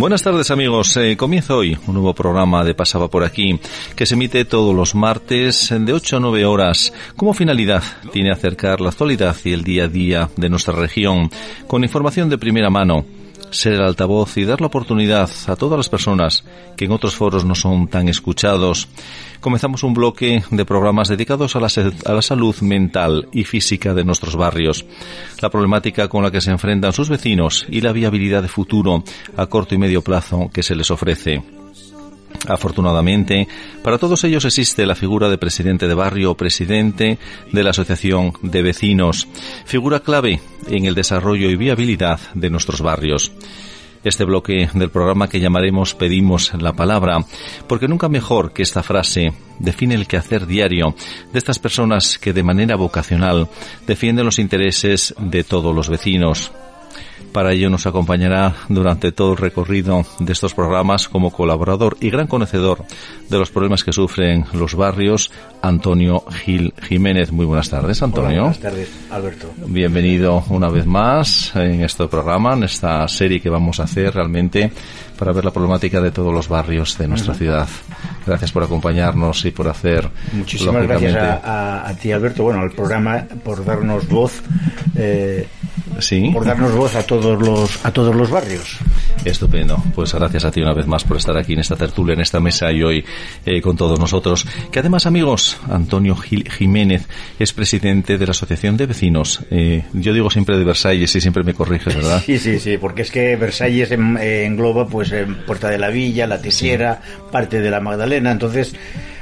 Buenas tardes amigos, eh, comienza hoy un nuevo programa de Pasaba por aquí que se emite todos los martes de 8 a 9 horas. Como finalidad tiene acercar la actualidad y el día a día de nuestra región con información de primera mano ser el altavoz y dar la oportunidad a todas las personas que en otros foros no son tan escuchados. Comenzamos un bloque de programas dedicados a la, a la salud mental y física de nuestros barrios, la problemática con la que se enfrentan sus vecinos y la viabilidad de futuro a corto y medio plazo que se les ofrece. Afortunadamente, para todos ellos existe la figura de presidente de barrio o presidente de la asociación de vecinos, figura clave en el desarrollo y viabilidad de nuestros barrios. Este bloque del programa que llamaremos Pedimos la Palabra, porque nunca mejor que esta frase define el quehacer diario de estas personas que de manera vocacional defienden los intereses de todos los vecinos. Para ello nos acompañará durante todo el recorrido de estos programas como colaborador y gran conocedor de los problemas que sufren los barrios, Antonio Gil Jiménez. Muy buenas tardes, Antonio. buenas tardes, Alberto. Bienvenido una vez más en este programa, en esta serie que vamos a hacer realmente para ver la problemática de todos los barrios de nuestra ciudad. Gracias por acompañarnos y por hacer. Muchísimas gracias a, ti, Alberto. Bueno, al programa por darnos voz. Eh, sí. Por darnos voz a todos los a todos los barrios. Estupendo. Pues gracias a ti una vez más por estar aquí en esta tertulia, en esta mesa y hoy eh, con todos nosotros. Que además, amigos, Antonio Gil Jiménez es presidente de la Asociación de Vecinos. Eh, yo digo siempre de Versalles y siempre me corriges, ¿verdad? Sí, sí, sí, porque es que Versalles engloba pues Puerta de la Villa, La Tesiera, parte de la Magdalena, entonces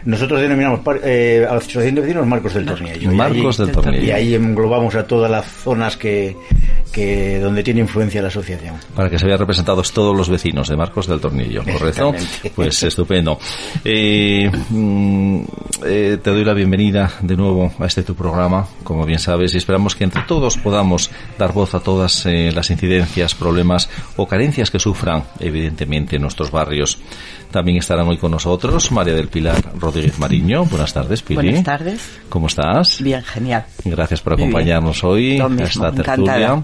nosotros denominamos eh, a la Asociación de Vecinos Marcos del Tornillo. Marcos del Tornillo. Y ahí englobamos a todas las zonas que, que donde tiene influencia la asociación. Para que se vean representados todos los vecinos de Marcos del Tornillo, ¿correcto? Pues estupendo. Eh, mm, eh, te doy la bienvenida de nuevo a este tu programa, como bien sabes, y esperamos que entre todos podamos dar voz a todas eh, las incidencias, problemas o carencias que sufran, evidentemente, en nuestros barrios. También estarán hoy con nosotros María del Pilar Rodríguez Mariño. Buenas tardes, Pili. Buenas tardes. ¿Cómo estás? Bien, genial. Gracias por acompañarnos hoy a esta tertulia.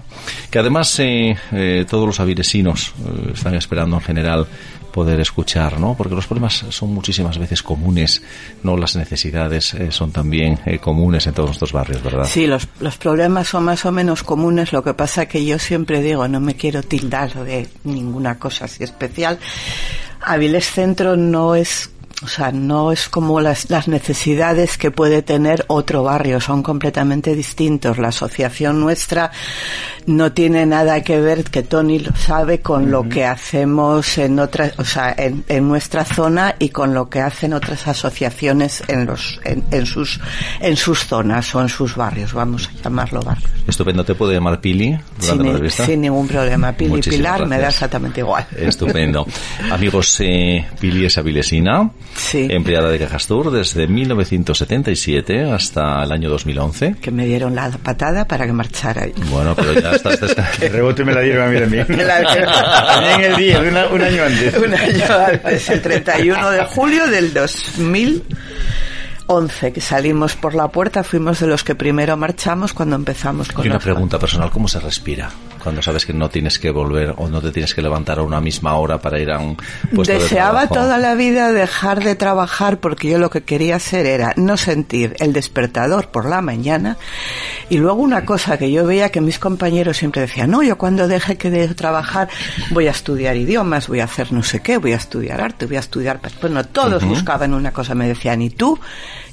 Que además eh, eh, todos los avilesinos eh, están esperando en general poder escuchar, ¿no? Porque los problemas son muchísimas veces comunes, no las necesidades son también comunes en todos nuestros barrios, ¿verdad? Sí, los, los problemas son más o menos comunes, lo que pasa que yo siempre digo, no me quiero tildar de ninguna cosa así especial, Avilés Centro no es o sea, no es como las, las, necesidades que puede tener otro barrio, son completamente distintos. La asociación nuestra no tiene nada que ver, que Tony lo sabe, con lo que hacemos en otras, o sea, en, en, nuestra zona y con lo que hacen otras asociaciones en los, en, en, sus, en sus zonas o en sus barrios, vamos a llamarlo barrios. Estupendo, ¿te puede llamar Pili sin? Sin ningún problema, Pili Muchísimas Pilar gracias. me da exactamente igual. Estupendo. Amigos, eh, Pili es avilesina, sí. empleada de Cajastur desde 1977 hasta el año 2011. Que me dieron la patada para que marchara. Bueno, pero ya estás el rebote me la dieron a mí también. también el día, una, un año antes. Un año antes, el 31 de julio del 2011, que salimos por la puerta, fuimos de los que primero marchamos cuando empezamos con Y una la- pregunta personal, ¿cómo se respira? Cuando sabes que no tienes que volver o no te tienes que levantar a una misma hora para ir a un puesto de Deseaba trabajo. toda la vida dejar de trabajar porque yo lo que quería hacer era no sentir el despertador por la mañana y luego una cosa que yo veía que mis compañeros siempre decían, no, yo cuando deje que de trabajar voy a estudiar idiomas, voy a hacer no sé qué, voy a estudiar arte, voy a estudiar... Bueno, todos buscaban una cosa, me decían, ¿y tú?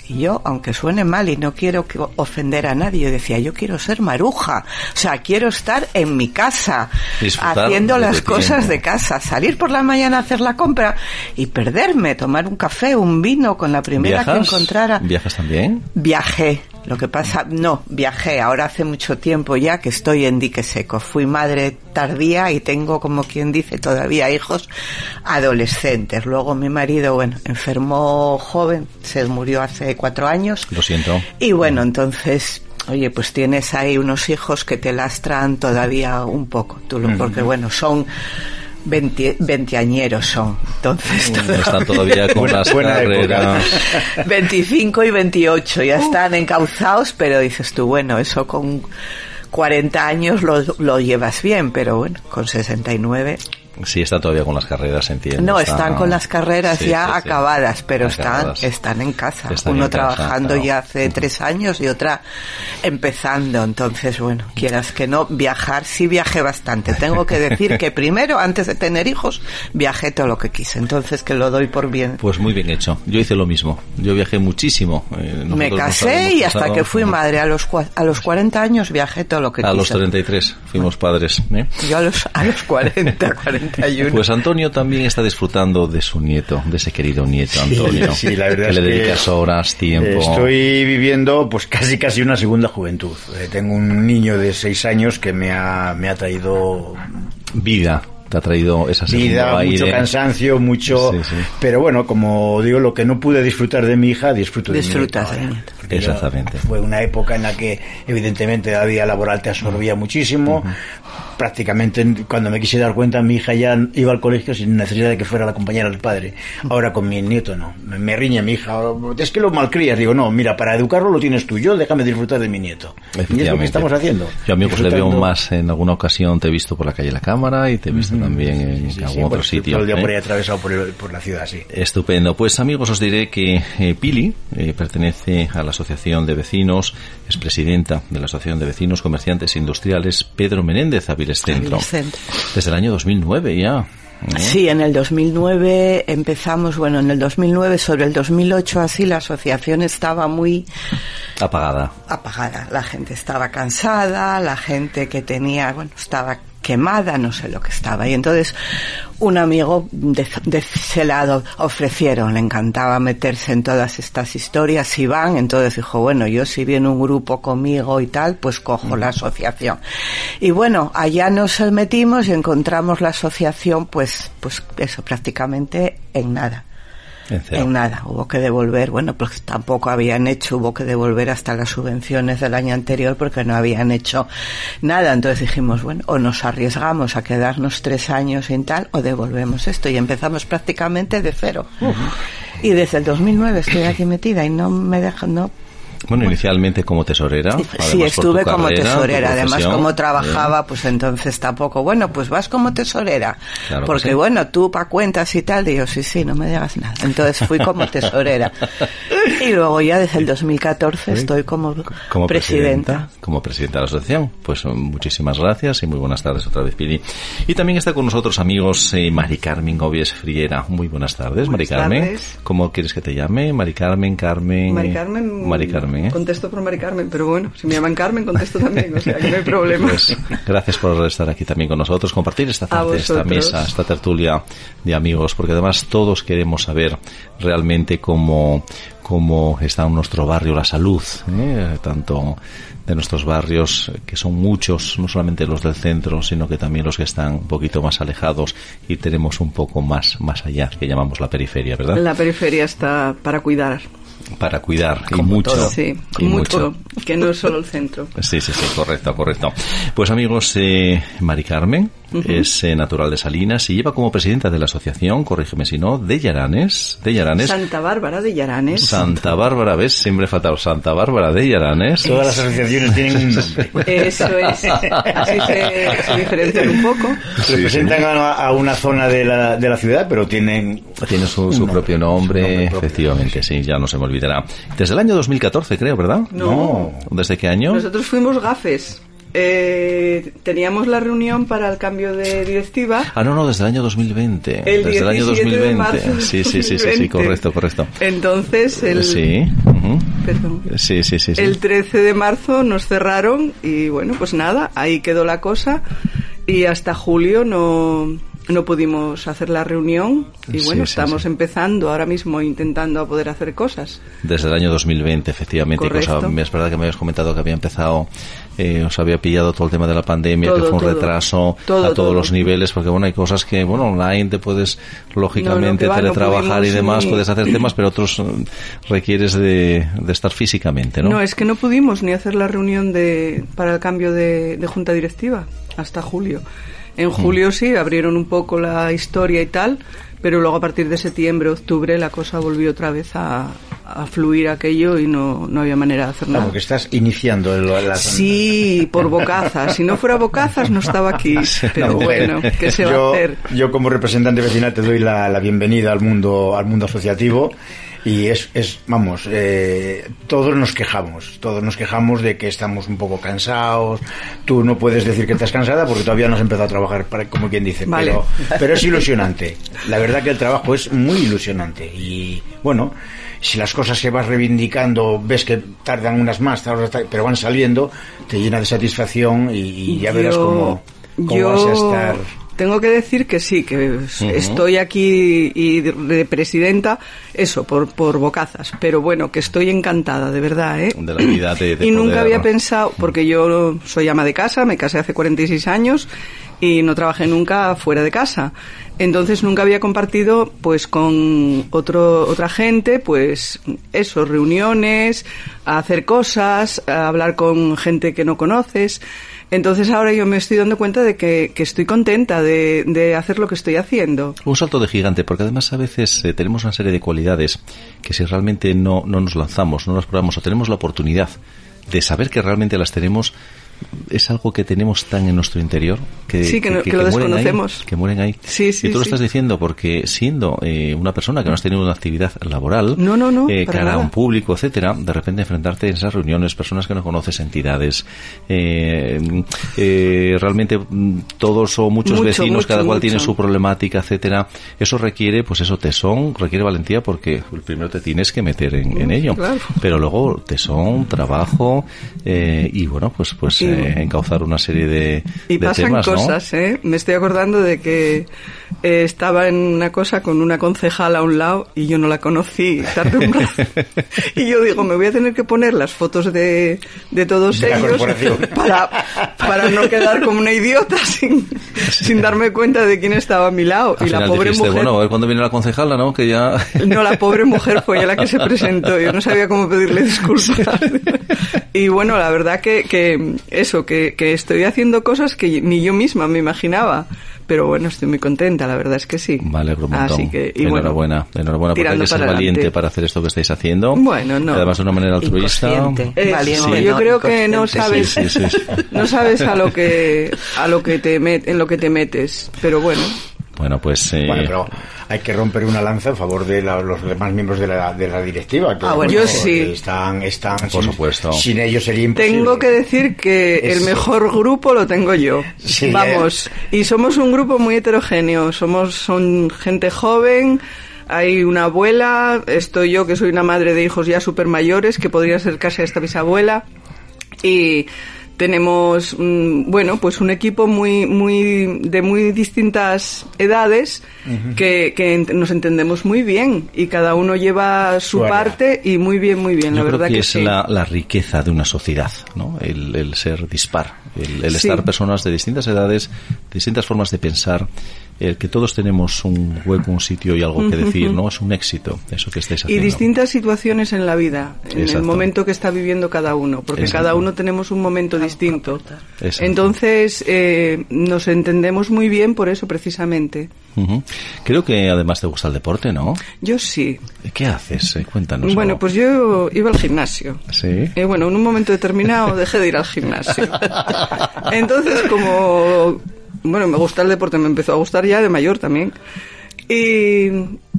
Y yo, aunque suene mal y no quiero que ofender a nadie, yo decía, yo quiero ser maruja. O sea, quiero estar en mi casa, Disfrutar haciendo las cosas de casa, salir por la mañana a hacer la compra y perderme, tomar un café, un vino con la primera que encontrara. ¿Viajas también? Viajé. Lo que pasa, no, viajé. Ahora hace mucho tiempo ya que estoy en dique seco. Fui madre tardía y tengo, como quien dice, todavía hijos adolescentes. Luego mi marido, bueno, enfermó joven, se murió hace cuatro años. Lo siento. Y bueno, entonces oye, pues tienes ahí unos hijos que te lastran todavía un poco, tú lo, porque bueno, son 20, veinteañeros son, entonces todavía, están todavía con las carreras. 25 y 28, ya están encauzados, pero dices tú, bueno, eso con 40 años lo, lo llevas bien, pero bueno, con 69 Sí, están todavía con las carreras, entiendo. No, están, con las carreras ya acabadas, pero están, están en casa. Uno trabajando ya hace tres años y otra empezando. Entonces, bueno, quieras que no, viajar, sí viajé bastante. Tengo que decir que primero, antes de tener hijos, viajé todo lo que quise. Entonces, que lo doy por bien. Pues muy bien hecho. Yo hice lo mismo. Yo viajé muchísimo. Eh, Me casé y hasta que fui madre a los, a los 40 años viajé todo lo que quise. A los 33 fuimos padres. ¿eh? Yo a los, a los 40, 40. Pues Antonio también está disfrutando de su nieto, de ese querido nieto Antonio. Sí, la verdad que es le dedicas horas, tiempo. Estoy viviendo pues casi casi una segunda juventud. Eh, tengo un niño de seis años que me ha, me ha traído vida te ha traído esa vida, mucho cansancio, mucho. Pero bueno, como digo, lo que no pude disfrutar de mi hija, disfruto de mi nieto. Exactamente. Fue una época en la que, evidentemente, la vida laboral te absorbía muchísimo. Prácticamente, cuando me quise dar cuenta, mi hija ya iba al colegio sin necesidad de que fuera la compañera del padre. Ahora con mi nieto no. Me, riña mi hija. Es que lo malcrías. Digo, no, mira, para educarlo lo tienes tú. Yo déjame disfrutar de mi nieto. Y es lo que estamos haciendo. Yo a mí pues le veo más en alguna ocasión. Te he visto por la calle La Cámara y te he visto también en algún otro sitio. Todo el día ¿eh? por ahí atravesado por, la ciudad, sí. Estupendo. Pues amigos, os diré que eh, Pili eh, pertenece a la Asociación de Vecinos, es presidenta de la Asociación de Vecinos Comerciantes Industriales Pedro Menéndez Aviles Centro. Desde el año 2009 ya. Sí, en el 2009 empezamos, bueno, en el 2009, sobre el 2008 así, la asociación estaba muy... Apagada. Apagada. La gente estaba cansada, la gente que tenía, bueno, estaba quemada, no sé lo que estaba. Y entonces un amigo de, ese lado ofrecieron, le encantaba meterse en todas estas historias, Iván, entonces dijo, bueno, yo si viene un grupo conmigo y tal, pues cojo la asociación. Y bueno, allá nos metimos y encontramos la asociación, pues, pues eso, prácticamente en nada. En, nada, hubo que devolver, bueno, pues tampoco habían hecho, hubo que devolver hasta las subvenciones del año anterior porque no habían hecho nada. Entonces dijimos, bueno, o nos arriesgamos a quedarnos tres años sin tal, o devolvemos esto. Y empezamos prácticamente de cero. Y desde el 2009 estoy aquí metida y no me dejan, no bueno, inicialmente como tesorera. Sí, estuve como tesorera. Además, como trabajaba, pues entonces tampoco. Bueno, pues vas como tesorera. porque bueno, tú pa' cuentas y tal. Digo, sí, sí, no me digas nada. Entonces fui como tesorera. y luego ya desde el 2014 estoy como, como presidenta. Como presidenta de la asociación. Pues muchísimas gracias y muy buenas tardes otra vez, Pili. Y también está con nosotros, amigos, eh, Mari Carmen Gobies Friera. Muy buenas tardes, Mari Carmen. ¿Cómo quieres que te llame? Mari Carmen, Carmen. Mari Carmen. Mari Carmen. ¿Eh? Contesto por Mari Carmen, pero bueno, si me llaman Carmen, contesto también, o sea, que no hay problema. Pues, gracias por estar aquí también con nosotros, compartir esta tarde, esta mesa, esta tertulia de amigos, porque además todos queremos saber realmente cómo, cómo está en nuestro barrio la salud, ¿eh? tanto de nuestros barrios, que son muchos, no solamente los del centro, sino que también los que están un poquito más alejados y tenemos un poco más, más allá, que llamamos la periferia, ¿verdad? La periferia está para cuidar para cuidar y mucho. Sí, y mucho, que no es solo el centro. Sí, sí, sí, correcto, correcto. Pues amigos, eh, Mari Carmen, es eh, natural de Salinas y lleva como presidenta de la asociación, corrígeme si no, de Yaranes, de Yaranes. Santa Bárbara de Yaranes. Santa Bárbara, ¿ves? Siempre faltado Santa Bárbara de Yaranes. Todas las asociaciones tienen un nombre. Eso es. Así se, diferencian un poco. Representan a, una zona de la, de la ciudad, pero tienen... Tiene su, su propio nombre, efectivamente, sí, ya no se me olvidará. Desde el año 2014, creo, ¿verdad? No. ¿Desde qué año? Nosotros fuimos gafes. Eh, teníamos la reunión para el cambio de directiva. Ah, no, no, desde el año 2020. desde el año 2020. sí, sí, sí, sí, correcto, correcto. Entonces, el. Sí. Perdón. Sí, sí, sí, El 13 de marzo nos cerraron y bueno, pues nada, ahí quedó la cosa y hasta julio no no pudimos hacer la reunión y bueno, sí, estamos sí. empezando ahora mismo intentando a poder hacer cosas. Desde el año 2020, efectivamente. Cosa, es verdad que me habías comentado que había empezado, eh, os había pillado todo el tema de la pandemia, Todo, que fue un todo. retraso Todo, a todos todo. los niveles, porque bueno, hay cosas que, bueno, online te puedes, lógicamente, va, no teletrabajar y demás, ni- puedes hacer temas, pero otros eh, requieres de, de estar físicamente, ¿no? No, es que no pudimos ni hacer la reunión de, para el cambio de, de junta directiva hasta julio. En Mm. julio sí, abrieron un poco la historia y tal, pero luego a partir de septiembre, octubre, la cosa volvió otra vez a, a fluir aquello y no, no había manera de hacer nada. porque estás iniciando el, la Sí, por bocazas. Si no fuera bocazas no estaba aquí. Pero No, bueno, ¿qué se va a hacer? Yo como representante vecinal te doy la, la bienvenida al mundo al mundo asociativo y es, es vamos, eh, todos nos quejamos, todos nos quejamos de que estamos un poco cansados. Tú no puedes decir que estás cansada porque todavía no has empezado a trabajar, para- como quien dice, Vale. pero, pero es ilusionante. La verdad que el trabajo es muy ilusionante y bueno. Si las cosas que vas reivindicando ves que tardan unas más, pero van saliendo, te llena de satisfacción y, y ya verás Yo- cómo, cómo yo vas a estar. Tengo que decir que sí, que estoy aquí y de presidenta, eso, por, por bocazas. Pero bueno, que estoy encantada, de verdad, ¿eh? De la vida de- de y nunca poder- había pensado, porque yo soy ama de casa, me casé hace 46 años y no trabajé nunca fuera de casa. Entonces nunca había compartido pues con otro, otra gente, pues eso, reuniones, a hacer cosas, hablar con gente que no conoces. Entonces ahora yo me estoy dando cuenta de que, que estoy contenta de, de hacer lo que estoy haciendo. Un salto de gigante, porque además a veces eh, tenemos una serie de cualidades que si realmente no, no nos lanzamos, no las probamos o tenemos la oportunidad de saber que realmente las tenemos, es algo que tenemos tan en nuestro interior que, Sí, que no- que lo mueren ahí, desconocemos. que mueren ahí. Sí, sí, y tú lo estás diciendo porque siendo eh, una persona que no has tenido una actividad laboral, No, no, no, eh, cara a un público, etcétera, de repente enfrentarte en esas reuniones, personas que no conoces, entidades, eh, eh, realmente mm, todos o muchos Mucho, vecinos, mucho, cada cual tiene su problemática, etcétera. Eso requiere, pues eso, tesón, requiere valentía porque el primero te tienes que meter en, en ello. claro. Pero luego tesón, trabajo y bueno, pues pues Y- eh, encauzar una serie de, Y de pasan temas, ¿no? cosas, ¿eh? Me estoy acordando de que eh, estaba en una cosa con una concejala a un lado y yo no la conocí. Tardé un rato. y yo digo, me voy a tener que poner las fotos de, de todos De ellos para, para no quedar como una idiota sin, sin darme cuenta de quién estaba a mi lado. Al y la pobre dijiste, mujer... bueno, a ver cuándo viene la concejala, ¿no? Que ya... No, la pobre mujer fue ella la que se presentó. Yo no sabía cómo pedirle disculpas. Y bueno, la verdad que, que eso, que, que estoy haciendo cosas que ni yo misma me imaginaba. Pero bueno, estoy muy contenta, la verdad es que sí. Me alegro un montón. Así que, y bueno, enhorabuena, enhorabuena, porque hay que ser para valiente adelante. para hacer esto que estáis haciendo. Bueno, no. Además de una manera altruista. Eh, Valiente, sí, yo creo que no sabes, sí, sí, sí. no sabes a lo que, a lo que te met, en lo que te metes. Pero bueno, Bueno, pues... eh, Bueno, pero hay que romper una lanza en favor de la- los demás miembros de la, de la directiva. Que, Ah, bueno, yo sí. Están, están, Por sin, supuesto. Sin ellos sería imposible. Tengo que decir que Es- el mejor grupo lo tengo yo. Sí, ¿eh? Vamos, y somos un grupo muy heterogéneo. Somos son gente joven. Hay una abuela, estoy yo que soy una madre de hijos ya súper mayores, que podría ser casi hasta bisabuela. Y tenemos, mm, bueno, pues un equipo muy, muy, de muy distintas edades que, que ent- nos entendemos muy bien y cada uno lleva su Su área. parte y muy bien, muy bien, la Yo creo verdad que, que, es sí. la, la riqueza de una sociedad, ¿no? El, el ser dispar, el, el Sí. estar personas de distintas edades, distintas formas de pensar, el que todos tenemos un hueco, un sitio y algo que decir, ¿no? Es un éxito eso que estáis Y haciendo. distintas situaciones en la vida, en Exacto. el momento que está viviendo cada uno, porque Exacto. cada uno tenemos un momento distinto. Exacto. Entonces, eh, nos entendemos muy bien por eso precisamente. Creo que además te gusta el deporte, ¿no? Yo sí. ¿Qué haces? Eh, Cuéntanos. Bueno, algo. pues yo iba al gimnasio. Sí. Y bueno, en un momento determinado dejé de ir al gimnasio. Entonces, como, bueno, me gusta el deporte, me empezó a gustar ya de mayor también. Y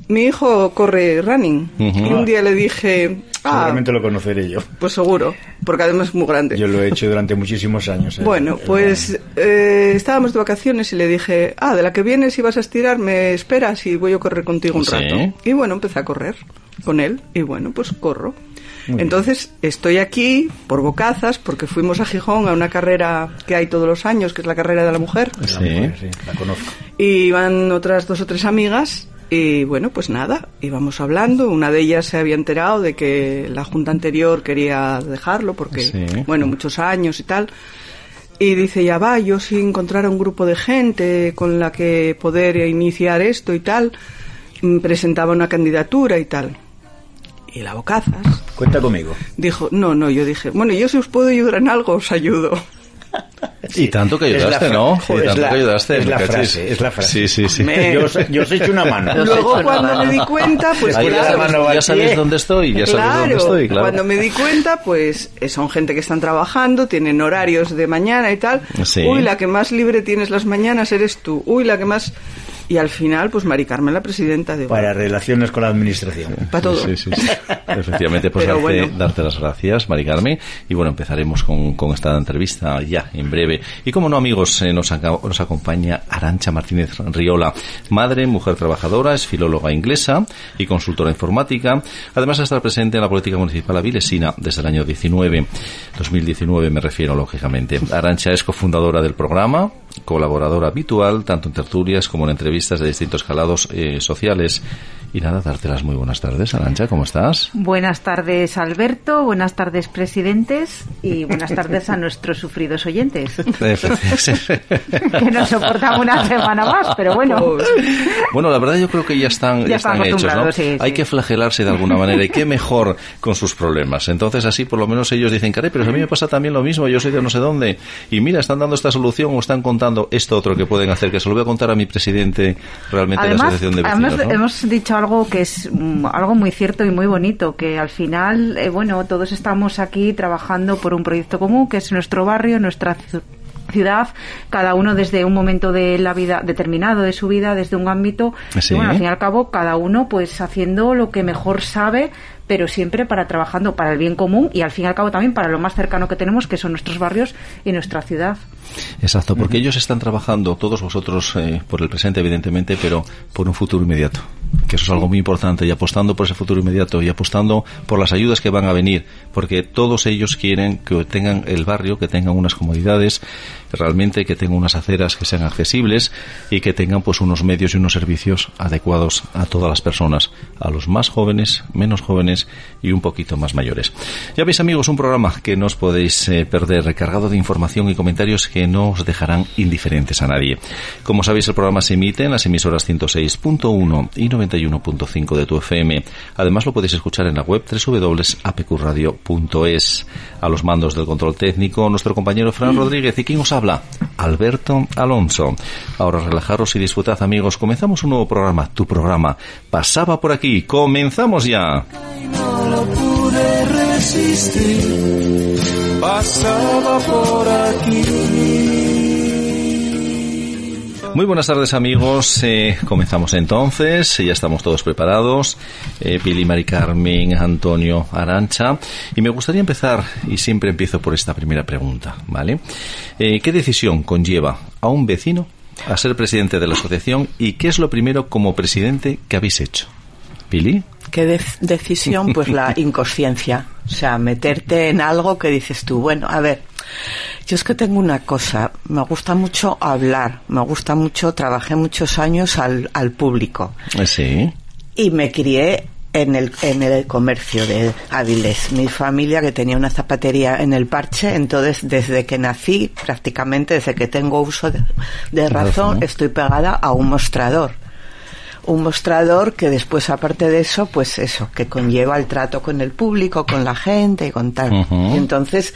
mi hijo corre running. Y un día le dije, ah, Seguramente lo conoceré yo. pues seguro, porque además es muy grande. Yo lo he hecho durante muchísimos años. eh. Bueno, pues eh, estábamos de vacaciones y le dije, ah, de la que vienes y vas a estirar, me esperas y voy a correr contigo un Sí. rato. Y bueno, empecé a correr con él y bueno, pues corro. Entonces, estoy aquí por bocazas, porque fuimos a Gijón a una carrera que hay todos los años, que es la carrera de la mujer. La mujer, sí, la conozco. Y van otras dos o tres amigas y bueno, pues nada, íbamos hablando. Una de ellas se había enterado de que la junta anterior quería dejarlo porque, Sí. bueno, muchos años y tal. Y dice, ya va, yo si encontrara un grupo de gente con la que poder iniciar esto y tal, mm, presentaba una candidatura y tal. Y la bocazas Cuenta conmigo. dijo, no, no, yo dije, bueno, yo si os puedo ayudar en algo, os ayudo. Y tanto que ayudaste, ¿no? Joder, y es tanto la- que ayudaste. es la cachis. frase, es la frase. Sí, sí, sí. Me- Yo os, yo os he hecho una mano. Luego cuando me di cuenta, pues Ahí ya claro, sabes- mano va ya sabéis dónde estoy, ya sabéis dónde estoy, claro. Cuando me di cuenta, pues eh, son gente que están trabajando, tienen horarios de mañana y tal. Sí. Uy, la que más libre tienes las mañanas eres tú. Uy, la que más... Y al final, pues Mari Carmen, la presidenta de... Para relaciones con la administración. Para todo. Sí, sí, sí. Efectivamente, pues Pero darte, bueno. darte las gracias, Mari Carmen. Y bueno, empezaremos con, con esta entrevista ya en breve. Y como no, amigos, eh, nos, nos acompaña Arancha Martínez Riola, madre, mujer trabajadora, es filóloga inglesa y consultora informática. Además, de estar presente en la política municipal avilesina desde el año 19. 2019 me refiero, lógicamente. Arancha es cofundadora del programa, colaboradora habitual, tanto en tertulias como en entrevistas de distintos calados eh, sociales. Y nada, darte las muy buenas tardes, Arancha, ¿cómo estás? Buenas tardes, Alberto. Buenas tardes, presidentes. Y buenas tardes a nuestros sufridos oyentes. que nos soportan una semana más, pero bueno. Bueno, la verdad yo creo que ya están, ya Ya están hechos, ¿no? sí, Hay sí. que flagelarse de alguna manera y qué mejor con sus problemas. Entonces así por lo menos ellos dicen, caray, pero a mí me pasa también lo mismo, yo soy de no sé dónde. Y mira, están dando esta solución o están contando esto otro que pueden hacer, que se lo voy a contar a mi presidente realmente de la Asociación de Vecinos, además ¿no? hemos dicho algo que es mm, algo muy cierto y muy bonito, que al final, eh, bueno, todos estamos aquí trabajando por un proyecto común, que es nuestro barrio, nuestra ci- ciudad, cada uno desde un momento de la vida determinado de su vida, desde un ámbito, Sí. y bueno, al fin y al cabo, cada uno pues haciendo lo que mejor sabe, pero siempre para trabajando para el bien común y al fin y al cabo también para lo más cercano que tenemos, que son nuestros barrios y nuestra ciudad. Exacto, porque ellos están trabajando, todos vosotros, eh, por el presente, evidentemente, pero por un futuro inmediato. Que eso es algo muy importante, y apostando por ese futuro inmediato, y apostando por las ayudas que van a venir, porque todos ellos quieren que tengan el barrio, que tengan unas comodidades, realmente que tengan unas aceras que sean accesibles y que tengan pues unos medios y unos servicios adecuados a todas las personas, a los más jóvenes, menos jóvenes y un poquito más mayores. Ya veis amigos, un programa que no os podéis eh, perder, recargado de información y comentarios que no os dejarán indiferentes a nadie. Como sabéis, el programa se emite en las emisoras 106.1 y 91.5 de tu FM. Además, lo podéis escuchar en la web www.apqradio.es. A los mandos del control técnico, nuestro compañero Fran Rodríguez. ¿Y quién os habla? Alberto Alonso. Ahora relajaros y disfrutad, amigos. Comenzamos un nuevo programa, tu programa. Pasaba por aquí. Comenzamos ya. No lo pude resistir, pasaba por aquí. Muy buenas tardes amigos, Eh, comenzamos entonces, ya estamos todos preparados, eh, Pili, Mari Carmen, Antonio, Arancha, y me gustaría empezar, y siempre empiezo por esta primera pregunta, ¿vale? Eh, ¿Qué decisión conlleva a un vecino a ser presidente de la asociación y qué es lo primero como presidente que habéis hecho? Pili, ¿Qué de- decisión? Pues la inconsciencia. O sea, meterte en algo que dices tú, bueno, a ver, yo es que tengo una cosa, me gusta mucho hablar, me gusta mucho, trabajé muchos años al, al público Eh, sí, y me crié en el, en el comercio de Avilés. Mi familia que tenía una zapatería en el parche, entonces desde que nací, prácticamente desde que tengo uso de, de Razón. estoy pegada a un mostrador. Un mostrador que después, aparte de eso, pues eso, que conlleva el trato con el público, con la gente y con tal. Y entonces,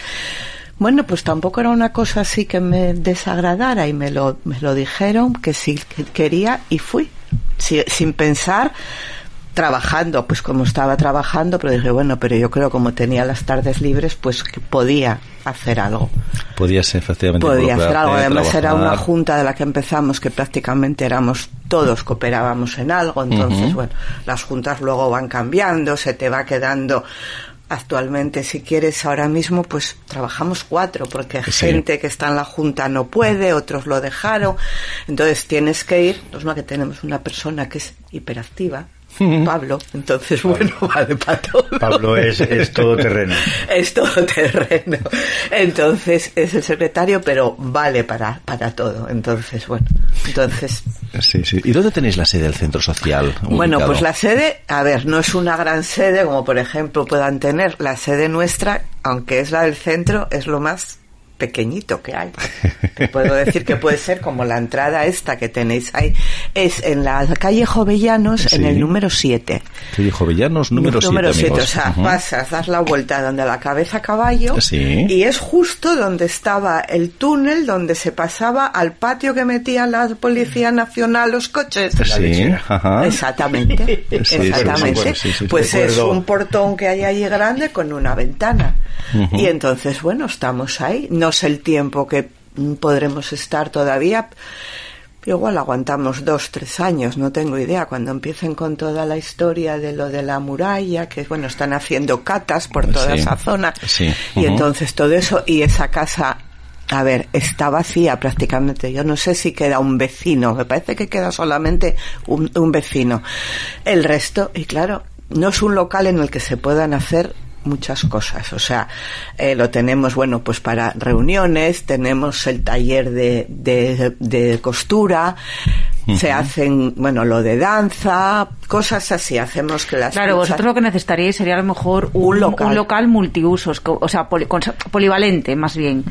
bueno, pues tampoco era una cosa así que me desagradara y me lo, me lo dijeron que sí que quería y fui. Si- sin pensar, trabajando, pues como estaba trabajando, pero dije, bueno, pero yo creo como tenía las tardes libres, pues que podía hacer algo. podías efectivamente Podía hacer algo. Además era una junta de la que empezamos que prácticamente éramos todos cooperábamos en algo. Entonces, bueno, las juntas luego van cambiando, se te va quedando. Actualmente, si quieres, ahora mismo, pues trabajamos cuatro, porque Sí. gente que está en la junta no puede, otros lo dejaron. Entonces tienes que ir, no que tenemos una persona que es hiperactiva, Pablo. Entonces, bueno, vale para todo. Pablo es, es todo terreno. es todo terreno. Entonces, es el secretario, pero vale para, para todo. Entonces, bueno, entonces... Sí, sí. ¿Y dónde tenéis la sede del centro social? Bueno, pues la sede, a ver, no es una gran sede como por ejemplo puedan tener la sede nuestra, aunque es la del centro, es lo más pequeñito que hay. Te puedo decir que puede ser como la entrada esta que tenéis ahí. Es en la calle Jovellanos, en el número 7. Calle Jovellanos, número 7, Número siete, amigos. o sea, pasas, das la vuelta donde la cabeza a caballo Sí. y es justo donde estaba el túnel donde se pasaba al patio que metía la Policía Nacional los coches. Sí, ajá. Exactamente, exactamente. sí, sí, sí, pues es un portón que hay allí grande con una ventana. Y entonces, bueno, estamos ahí. No sé el tiempo que podremos estar todavía. Igual aguantamos dos, tres años, no tengo idea, cuando empiecen con toda la historia de lo de la muralla, que bueno, están haciendo catas por toda Sí, esa zona. sí, Y entonces todo eso, y esa casa, a ver, está vacía prácticamente. Yo no sé si queda un vecino, me parece que queda solamente un, un vecino. El resto, y claro, no es un local en el que se puedan hacer muchas cosas. O sea, eh, lo tenemos, bueno, pues para reuniones, tenemos el taller de, de, de costura, se hacen, bueno, lo de danza, cosas así, hacemos que las Claro, vosotros lo que necesitaríais sería a lo mejor un, Un local. un local multiusos, o sea, poli- con- polivalente más bien,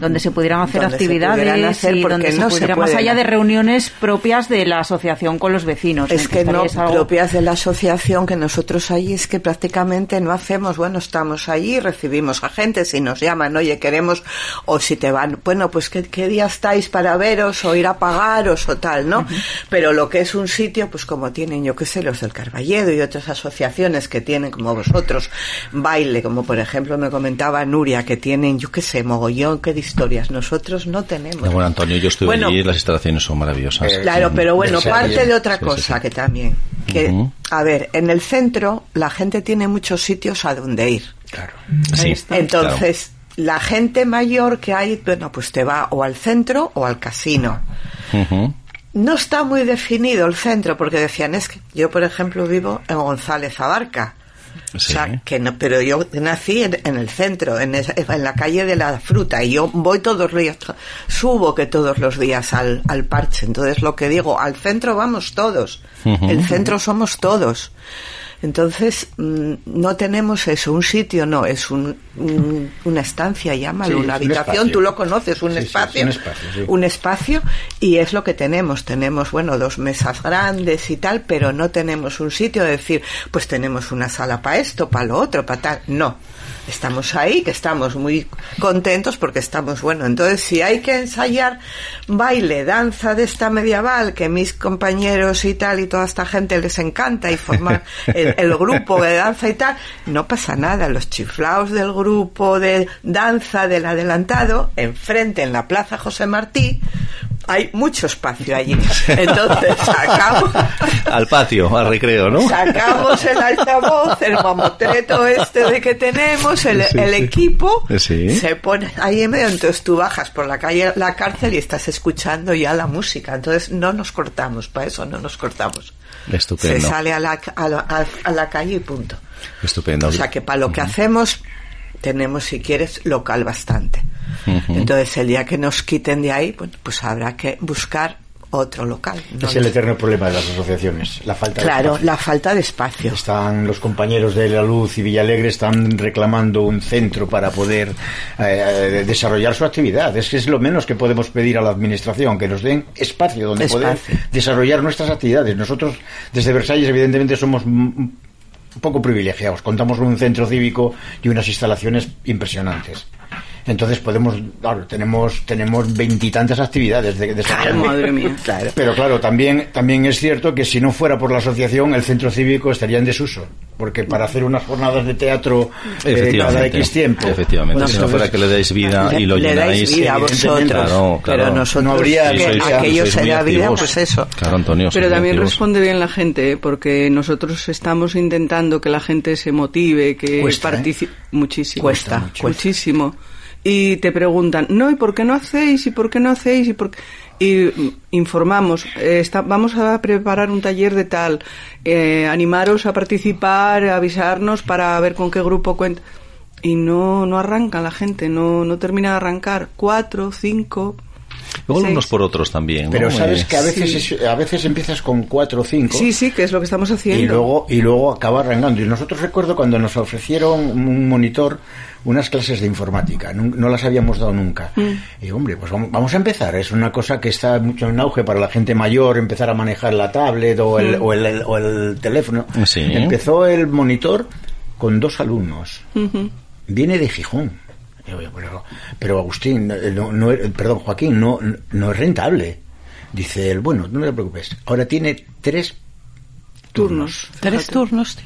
donde se pudieran hacer Donde actividades pudieran hacer, y donde se no se pudiera, más allá de reuniones propias de la asociación con los vecinos. Es que no, algo- propias de la asociación que nosotros allí es que prácticamente no hacemos, bueno, estamos allí, recibimos a gente, si nos llaman, oye, queremos, o si te van, bueno, pues qué, qué día estáis para veros o ir a pagaros o tal, ¿no? Pero lo que es un sitio, pues como tienen, yo qué sé, los del Carballedo y otras asociaciones que tienen, como vosotros, baile, como por ejemplo me comentaba Nuria, que tienen, yo qué sé, mogollón, que de historias, nosotros no tenemos. Bueno, Antonio, yo estuve Bueno, allí y las instalaciones son maravillosas. Eh, Claro, pero bueno, parte de otra sí, cosa sí. que también, que, a ver, en el centro la gente tiene muchos sitios a donde ir. Claro. Sí, Entonces, la gente mayor que hay, bueno, pues te va o al centro o al casino. No está muy definido el centro, porque decían, es que yo, por ejemplo, vivo en González Abarca. O Sí. sea, que no, pero yo nací en, en el centro, en, esa- en la calle de la fruta, y yo voy todos los días, subo que todos los días al, al parche. Entonces, lo que digo, al centro vamos todos. El centro somos todos. Entonces, mm, no tenemos eso, un sitio no, es un, un- una estancia, llámalo, Sí, una un habitación, tú lo conoces, un Sí, espacio. espacio, un espacio y es lo que tenemos. Tenemos, bueno, dos mesas grandes y tal, pero no tenemos un sitio de decir, pues tenemos una sala para esto, para lo otro, para tal. No. Estamos ahí, que estamos muy contentos porque estamos, bueno, entonces si hay que ensayar baile, danza de esta medieval, que mis compañeros y tal y toda esta gente les encanta y formar el, el grupo de danza y tal, no pasa nada. Los chiflaos del grupo de danza del adelantado, enfrente en la Plaza José Martí, hay mucho espacio allí. Entonces sacamos, Al patio, al recreo, ¿no? sacamos el altavoz, el mamotreto este de que tenemos, el, Sí, el sí. equipo, Sí. se pone ahí en medio, entonces tú bajas por la calle, la cárcel y estás escuchando ya la música. Entonces no nos cortamos, para eso no nos cortamos. Se Estupendo. sale a la, a la, a- a la calle y punto. Estupendo. O sea que para lo que hacemos tenemos, si quieres, local bastante. Entonces el día que nos quiten de ahí, bueno, pues habrá que buscar otro local. No Es el eterno problema de las asociaciones, la falta de Claro, espacio. la falta de espacio. Están los compañeros de La Luz y Villalegre están reclamando un centro para poder eh, desarrollar su actividad. Es que es lo menos que podemos pedir a la administración, que nos den espacio donde poder desarrollar nuestras actividades. Nosotros desde Versalles evidentemente somos un poco privilegiados. Contamos con un centro cívico y unas instalaciones impresionantes. Entonces podemos, claro, tenemos tenemos veintitantas actividades de, de Ay, madre mía. Claro. pero claro, también, también es cierto que si no fuera por la asociación, el centro cívico estaría en desuso. Porque para hacer unas jornadas de teatro eh, cada. X tiempo. Efectivamente. Bueno, si no fuera que le dais vida Le- y lo le llenáis. dais vida a vosotros, claro, claro. pero nosotros No habría- que Sí, sois- aquello vida, pues eso. Claro, Antonio. Pero también activos. responde bien la gente, ¿eh? porque nosotros estamos intentando que la gente se motive, que Cuesta, ¿eh? partici- muchísimo, Cuesta, muchísimo, y te preguntan, no, ¿y por qué no hacéis? ¿Y por qué no hacéis? ¿Y por y mm, informamos, eh, vamos a preparar un taller de tal, eh, animaros a participar, avisarnos para ver con qué grupo cuenta. Y no, no arranca la gente, no, no termina de arrancar. Cuatro, cinco. Luego seis. unos por otros también. ¿no? Pero sabes Eh, que a veces, es- a veces empiezas con cuatro o cinco. Sí, sí, que es lo que estamos haciendo. y luego y luego acaba arrancando y nosotros recuerdo cuando nos ofrecieron un monitor unas clases de informática no, no las habíamos dado nunca Mm. y hombre pues vamos, vamos a empezar es una cosa que está mucho en auge para la gente mayor empezar a manejar la tablet o Mm. el, o el, o el teléfono Sí. empezó el monitor con dos alumnos viene de Gijón pero, Agustín, eh, no, no, perdón, Joaquín, no, no es rentable. Dice él, bueno, no te preocupes. Ahora tiene tres turnos. Tres turnos.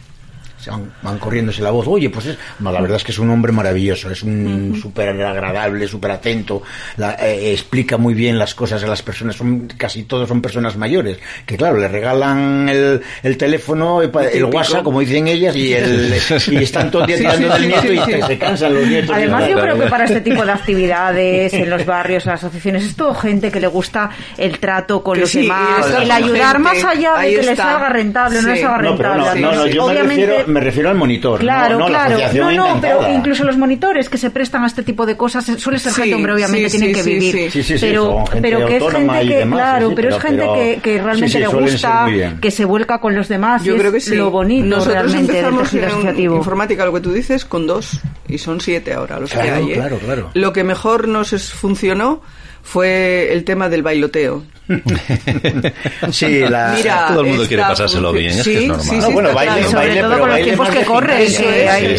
Se van, van corriéndose la voz. Oye, pues es, no, la verdad es que es un hombre maravilloso, es un súper agradable, súper atento, la- eh, explica muy bien las cosas a las personas, son casi todos son personas mayores, que claro, le regalan el, el teléfono, eh, pa- el Típico. WhatsApp, como dicen ellas, y, el, y están todo el día Sí, tirando sí, del sí, nieto sí, y sí. te- se cansan los nietos. Además, yo creo que para este tipo de actividades en los barrios, en las asociaciones, es todo gente que le gusta el trato con Que los sí, demás, el ayudar gente, más allá de que les está. salga rentable o no Sí. les salga rentable. no, no, no, yo me Obviamente, refiero, me refiero al monitor. Claro, no, no, la claro. asociación No, no, pero incluso los monitores que se prestan a este tipo de cosas eh, suele ser Sí, gente, hombre, obviamente sí, tienen sí, que vivir. sí. Sí, sí, sí, pero, pero que es gente que, demás, claro, sí, pero, es pero- gente pero- que, que realmente sí, sí, le gusta, que se vuelca con los demás. Yo y creo es que sí. lo bonito Nosotros realmente del empezamos tejido en asociativo. informática, lo que tú dices, con dos. Y son siete ahora los que Claro, hay. ¿eh? claro, claro. Lo que mejor nos es- funcionó fue el tema del bailoteo. Sí, la... Mira, todo el mundo quiere pasárselo bien, es que sí, es normal. Sí, No, sí, bueno, está baile, claro. sobre baile, todo pero con los tiempos que corren, Sí, sí,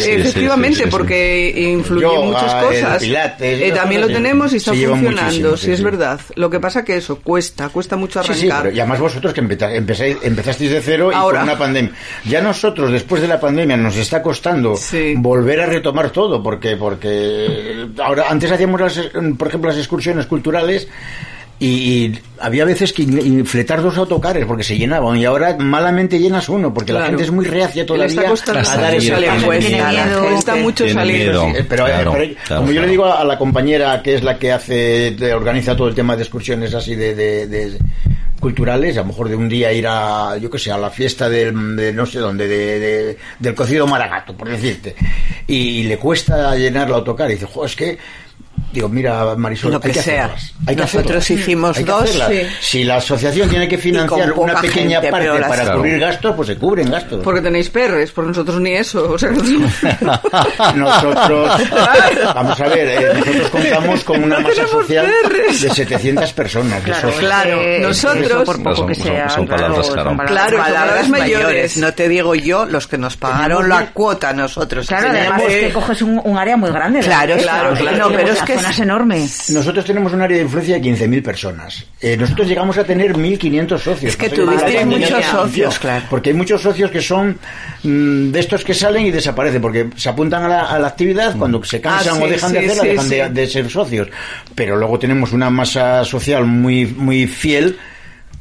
sí, efectivamente, sí, sí, sí. porque influye Yoga, muchas cosas. pilates, Eh, también lo tenemos y está funcionando, sí, sí, es sí. verdad. Lo que pasa que eso cuesta, cuesta mucho Sí, arrancar. sí, pero y además vosotros que empezáis- empezasteis de cero y Ahora. con una pandemia. Ya nosotros, después de la pandemia, nos está costando Sí. volver a retomar todo, porque porque ahora antes hacíamos, las, por ejemplo, las excursiones culturales y, y había veces que fletar dos autocares porque se llenaban y ahora malamente llenas uno porque la gente es muy reacia todavía está costando a dar gente Cuesta mucho Tiene salir. miedo. Pero, eh, Claro, pero, claro, como yo le digo a la compañera que es la que hace, organiza todo el tema de excursiones así de, de- de culturales, a lo mejor de un día ir a, yo que sé, a la fiesta del, de no sé dónde, de, de- del cocido maragato, por decirte, y, le cuesta llenar la autocar, y dice, jo, es que, digo, mira, Marisol, Lo hay que sea. hacerlas. Hay que Nosotros hacerlas. hicimos Hay que dos. hacerlas. Sí. Si la asociación tiene que financiar una pequeña gente, parte pero las- para Claro. cubrir gastos, pues se cubren gastos. Porque tenéis perres, por nosotros ni eso. O sea, nosotros- vamos a ver, eh, nosotros contamos con una No masa tenemos social perres. de 700 personas. de Claro, eh, nosotros- eso por poco Son- que son- sea, son claro, palabras, son claro. palabras Claro, son palabras palabras mayores. mayores. No te digo yo los que nos pagaron la cuota nosotros. Claro, además es que coges un, un área muy grande. Claro, claro, tenemos pero es que Nosotros tenemos un área de influencia de 15.000 personas. Eh, nosotros llegamos a tener 1.500 socios. Es que tuvisteis muchos socios, claro. Porque hay muchos socios que son mm, de estos que salen y desaparecen, porque se apuntan a la, a la actividad cuando se cansan Ah, sí, o dejan de hacerla, sí, dejan de, de ser socios. Pero luego tenemos una masa social muy, muy fiel.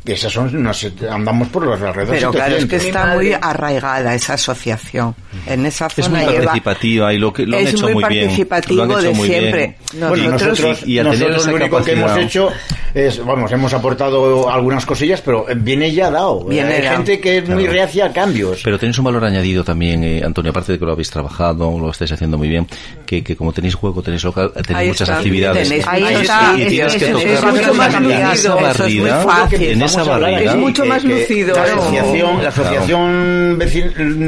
Que Esas son, no sé, andamos por los alrededores. Pero claro, es que 700. está muy arraigada esa asociación. En esa Es zona muy lleva... participativa y lo que lo han es hecho muy muy, bien. participativo Lo han hecho de muy siempre. bien. Bueno, Nosotros- nosotros, y- y a nosotros lo único que hemos hecho es, vamos, hemos aportado algunas cosillas, pero viene ya dado. Viene Hay dado. gente que es muy Claro. reacia a cambios. Pero tenéis un valor añadido también, eh, Antonio, aparte de que lo habéis trabajado, lo estáis haciendo muy bien, que, que como tenéis juego, tenéis local, tenéis Ahí muchas está. actividades. Tenéis Ahí está, y es- tienes que es- tocar es mucho más en lucido, esa eso es esa Es mucho más que lucido. La asociación, la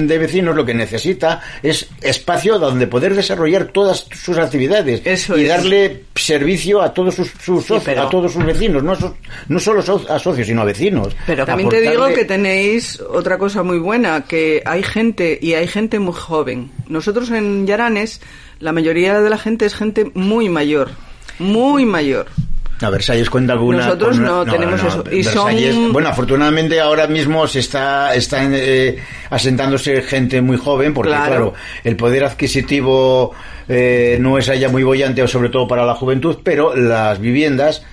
de vecinos lo que necesita es espacio donde poder desarrollar todas sus actividades Eso y es. darle servicio a todos sus, sus socios, pero- a todos sus vecinos, no, so- no solo so- a socios, sino a vecinos. Pero También te digo que tenéis otra cosa muy buena, que hay gente y hay gente muy joven. Nosotros en Yaranes, la mayoría de la gente es gente muy mayor, muy mayor. A Versalles cuenta alguna. Nosotros con- no tenemos eso. Y Versalles- son- Bueno, afortunadamente ahora mismo se está, está eh, asentándose gente muy joven, porque Claro. claro, el poder adquisitivo eh, no es allá muy bollante, o sobre todo para la juventud, pero las viviendas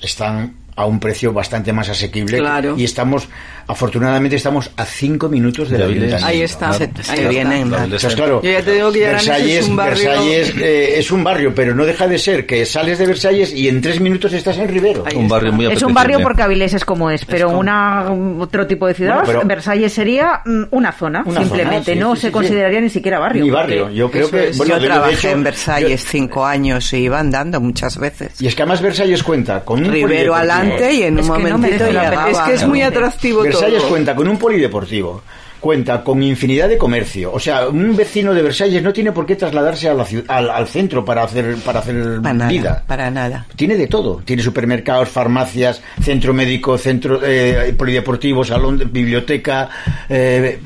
están a un precio bastante más asequible Claro. y estamos afortunadamente estamos a cinco minutos de De la ayuntamiento. Ahí está. Se, Ahí. Entonces, claro, Yo ya te digo que Aranes Versalles, es un barrio- Versalles, eh, es un barrio, pero no deja de ser que sales de Versalles y en tres minutos estás en Rivero. Ahí Un barrio muy Es un barrio porque Avilés es como es, pero una otro tipo de ciudad, Bueno, pero- Versalles sería mm, una zona, Una simplemente. zona, sí, no sí, se sí, consideraría sí. ni siquiera barrio. Ni barrio. Yo creo que es- bueno, yo de- de trabajé hecho, en Versalles yo- cinco años y iba andando muchas veces. y es que además Versalles cuenta con un Rivero. Adelante y en Es un que no momentito pena. llegaba. Es que es muy atractivo Versalles todo. cuenta con un polideportivo, cuenta con infinidad de comercio. O sea, un vecino de Versalles no tiene por qué trasladarse a la al, al centro para hacer, para hacer Para nada, vida. para nada. Tiene de todo. Tiene supermercados, farmacias, centro médico, centro eh, polideportivo, salón, de- biblioteca. eh,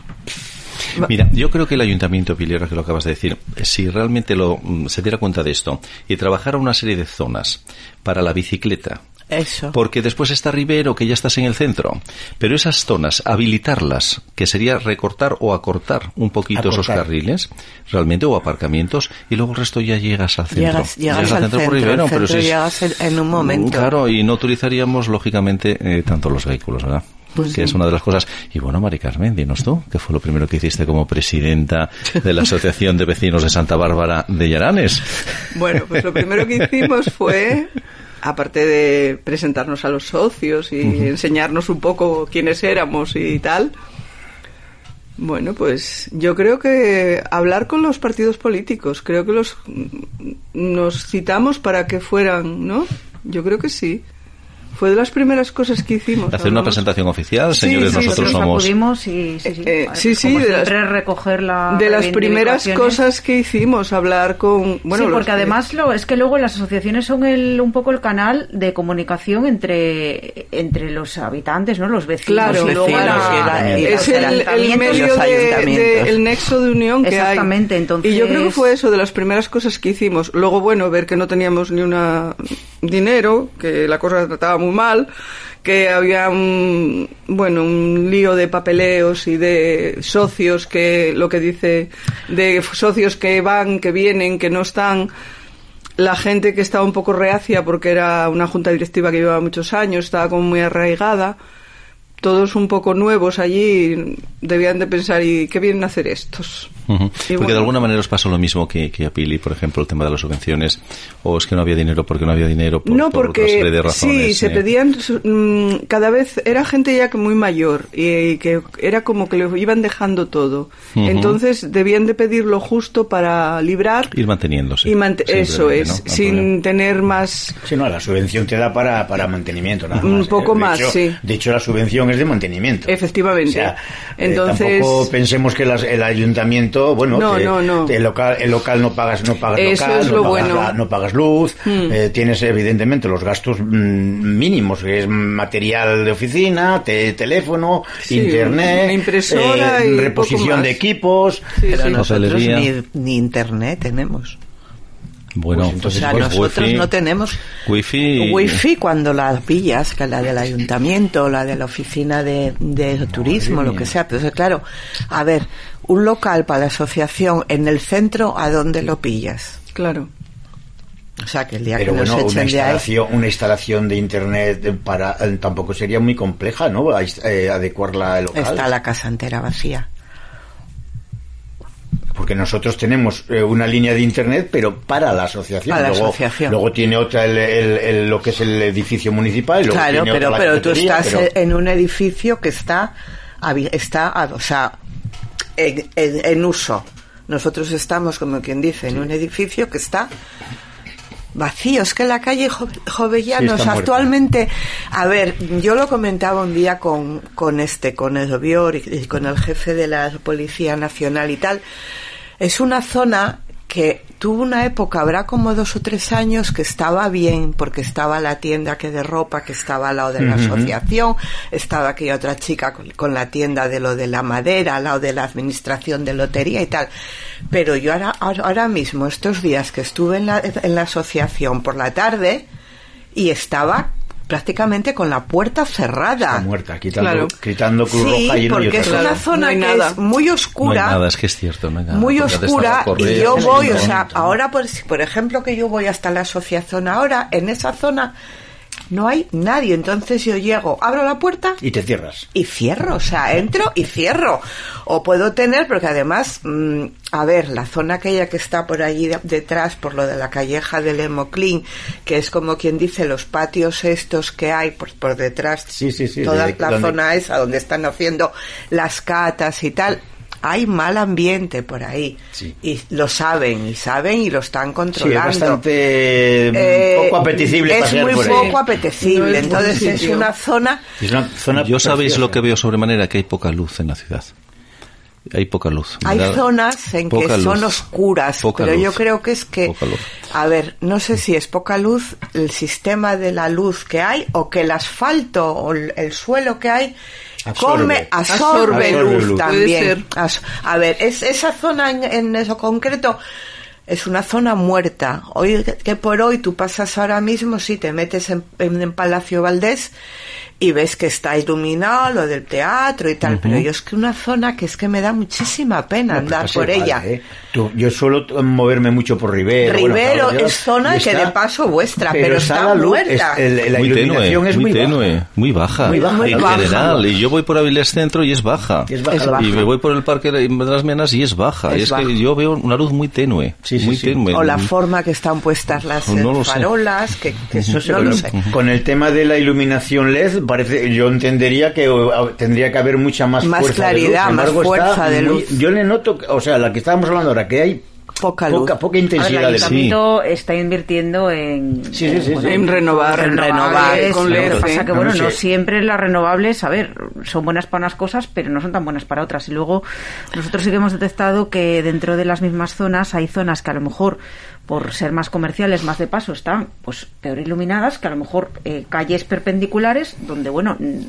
Mira, yo creo que el Ayuntamiento, Pilero, que lo acabas de decir, si realmente lo, mm, se diera cuenta de esto y trabajara una serie de zonas para la bicicleta, Eso. porque después está Rivero, que ya estás en el centro, pero esas zonas, habilitarlas, que sería recortar o acortar un poquito esos carriles, realmente, o aparcamientos, y luego el resto ya llegas al centro. Llegas, llegas al centro, por Rivero, centro pero si es- llegas en, en un momento. Claro, y no utilizaríamos, lógicamente, eh, tanto los vehículos, ¿verdad? Pues que es una de las cosas. Y bueno, Mari Carmen, dinos tú, ¿qué fue lo primero que hiciste como presidenta de la Asociación de Vecinos de Santa Bárbara de Llaranes? Bueno, pues lo primero que hicimos fue, aparte de presentarnos a los socios y enseñarnos un poco quiénes éramos y tal, bueno, pues yo creo que hablar con los partidos políticos, creo que los nos citamos para que fueran, ¿no? Yo creo que sí. Fue de las primeras cosas que hicimos. Hacer una presentación oficial, Sí, señores, sí, nosotros Nosotros somos. acudimos y sí, sí, Eh, sí, sí, de las- recoger la de las primeras reivindicaciones. cosas que hicimos, hablar con... Bueno, sí, los porque que- además lo, es que luego las asociaciones son el, un poco el canal de comunicación entre, entre los habitantes, ¿no? Los vecinos. Claro, y luego vecinos la- y la- y los es el, el medio los de, de- el nexo de unión que Exactamente, hay. entonces- Y yo creo que fue eso de las primeras cosas que hicimos. Luego, bueno, ver que no teníamos ni una dinero, que la cosa trataba muy mal, que había un, bueno, un lío de papeleos y de socios que, lo que dice, de socios que van, que vienen, que no están. La gente que estaba un poco reacia porque era una junta directiva que llevaba muchos años, estaba como muy arraigada, todos un poco nuevos allí debían de pensar, ¿y qué vienen a hacer estos? Porque bueno. de alguna manera os pasó lo mismo que, que a Pili, por ejemplo, el tema de las subvenciones, o es que no había dinero porque no había dinero por, no, por otra serie porque de razones. sí, se eh. pedían, su- mm, cada vez era gente ya que muy mayor y, que era como que le iban dejando todo. Entonces debían de pedir lo justo para librar Ir manteniéndose. y eso es, sin problema. tener más Sí, no, la subvención te da para, para mantenimiento, nada Un más. poco De más, hecho- sí. De hecho, la subvención es de mantenimiento. Efectivamente. O sea, eh, Entonces- tampoco pensemos que las- el ayuntamiento, bueno, No, que no, no. el local, el local no pagas, no pagas Eso local, es no, pagas bueno. la- no pagas luz, Hmm. eh, tienes evidentemente los gastos mm, mínimos, que es material de oficina, te- teléfono, Sí, internet, una impresora eh, y poco reposición más. de equipos. Sí, nosotros ni, ni internet tenemos. Bueno, Pues entonces, o sea, nosotros wifi, no tenemos Wifi. wifi cuando la pillas, que la del ayuntamiento, la de la oficina de, de turismo, lo que sea. Pero claro, a ver, un local para la asociación en el centro, ¿a dónde lo pillas? Claro. O sea, que el día Pero que nos bueno, una echen de ahí... instalación, una instalación de internet para eh, tampoco sería muy compleja, ¿no? A- eh, adecuarla al local. Está la casa entera vacía. Porque nosotros tenemos eh, una línea de internet, pero para la asociación. Para la luego, asociación. luego tiene otra el, el- el- lo que es el edificio municipal. luego Claro, tiene pero, otra pero tú estás pero- en un edificio que está, está o sea, en, en- en uso. Nosotros estamos, como quien dice, en un edificio que está vacío. Es que la calle Jo- Jovellanos Sí, actualmente, a ver, yo lo comentaba un día con, con este, con el Obior y, y con el jefe de la Policía Nacional y tal. Es una zona que tuvo una época, habrá como dos o tres años, que estaba bien, porque estaba la tienda que de ropa, que estaba al lado de la asociación, estaba aquella otra chica con, con la tienda de lo de la madera, al lado de la administración de lotería y tal. Pero yo ahora, ahora, ahora mismo, estos días que estuve en la, en la asociación por la tarde, y estaba prácticamente con la puerta cerrada. Está muerta, quitando, Claro. quitando Cruz Sí, Roja y no hay porque es una Claro, zona no que nada. es muy No oscura hay nada, es que es cierto, no hay nada. muy oscura y yo voy, o sea, ¿no? ahora por, si, por ejemplo que yo voy hasta la asociación ahora, en esa zona no hay nadie. Entonces yo llego, abro la puerta Y te cierras. y cierro, o sea, entro y cierro. O puedo tener, porque además, mm, a ver, la zona aquella que está por allí de- detrás, por lo de la calleja del Emoclín, que es como quien dice los patios estos que hay por, por detrás, Sí, sí, sí, toda la donde- zona esa donde están haciendo las catas y tal. Hay mal ambiente por ahí. Sí. Y lo saben, y saben y lo están Sí, es controlando. bastante mm, Eh, poco apetecible Es muy por poco apetecible. Entonces es una zona Es una zona Yo sabéis lo que veo sobremanera, que hay poca luz en la ciudad. Hay poca luz. Hay zonas en que son oscuras, Poca pero yo creo que es que, a ver, no sé si es poca luz el sistema de la luz que hay o que el asfalto o el, el suelo que hay Absorbe. come, absorbe, Absorbe luz, luz. también. A ver, es, esa zona en, en eso concreto es una zona muerta. Hoy que por hoy tú pasas ahora mismo, sí, te metes en, en, en Palacio Valdés y ves que está iluminado lo del teatro y tal, pero yo es que una zona que es que me da muchísima pena No, pues andar por igual, ella. ¿eh? Tú- yo suelo moverme mucho por Rivero. bueno, Rivero claro, es zona y que está- de paso vuestra, pero está la luz, muerta. es- el- la muy iluminación tenue, es muy tenue, baja. muy baja. Muy baja, muy en baja. general, y yo voy por Avilés Centro y es baja. Es baja Es la baja. Y me voy por el Parque de las Menas y es baja. Es y es baja. que yo veo una luz muy tenue. Sí, sí, muy sí. tenue. O la forma que están puestas las No farolas, que, que No sé, no lo el- sé. con el tema de la iluminación LED, parece, yo entendería que tendría que haber mucha más, Más fuerza de luz. claridad, Sin más embargo, está fuerza de muy- luz. Yo le noto, o sea, la que estábamos hablando ahora, que hay Poca luz. poca, poca A ver, el intensidad ayuntamiento está invirtiendo en, Sí, sí, sí, sí. En renovar, En renovar, renovables, con lo que LED. pasa que No, bueno, no no sé. siempre las renovables, a ver, son buenas para unas cosas, pero no son tan buenas para otras. Y luego nosotros sí que hemos detectado que dentro de las mismas zonas hay zonas que a lo mejor por ser más comerciales, más de paso, están pues peor iluminadas, que a lo mejor eh, calles perpendiculares donde bueno, mm,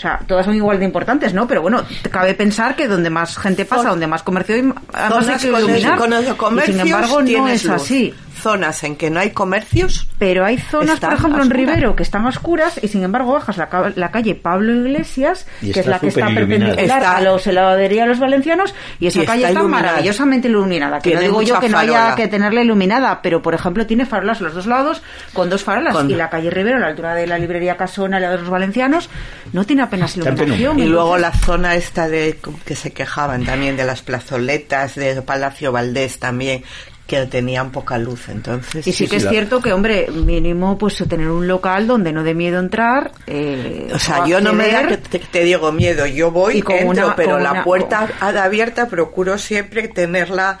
o sea, todas son igual de importantes, ¿no? Pero bueno, cabe pensar que donde más gente pasa, Zon- donde más comercio hay, además hay que con, iluminar. con los y comercios sin embargo no es luz. así. Zonas en que no hay comercios, Pero hay zonas, por ejemplo, en. Rivero que están oscuras y sin embargo bajas la, ca- la calle Pablo Iglesias, Y que es la que está perpendicular Está- a los heladería de los valencianos y esa Y calle está maravillosamente iluminada. Que no digo yo que no haya que tenerla iluminada, pero por ejemplo tiene farolas los dos lados con dos farolas Con- y la calle Rivero, a la altura de la librería Casona, la de los valencianos, no tiene apenas iluminación. Y luego la zona esta de que se quejaban también de las plazoletas de Palacio Valdés también que tenían poca luz entonces Y sí, que sí, es la- cierto que, hombre, mínimo pues tener un local donde no dé miedo entrar. eh, o sea yo no me da que te, te digo miedo yo voy Y con entro una- pero con la una- puerta abierta procuro siempre tenerla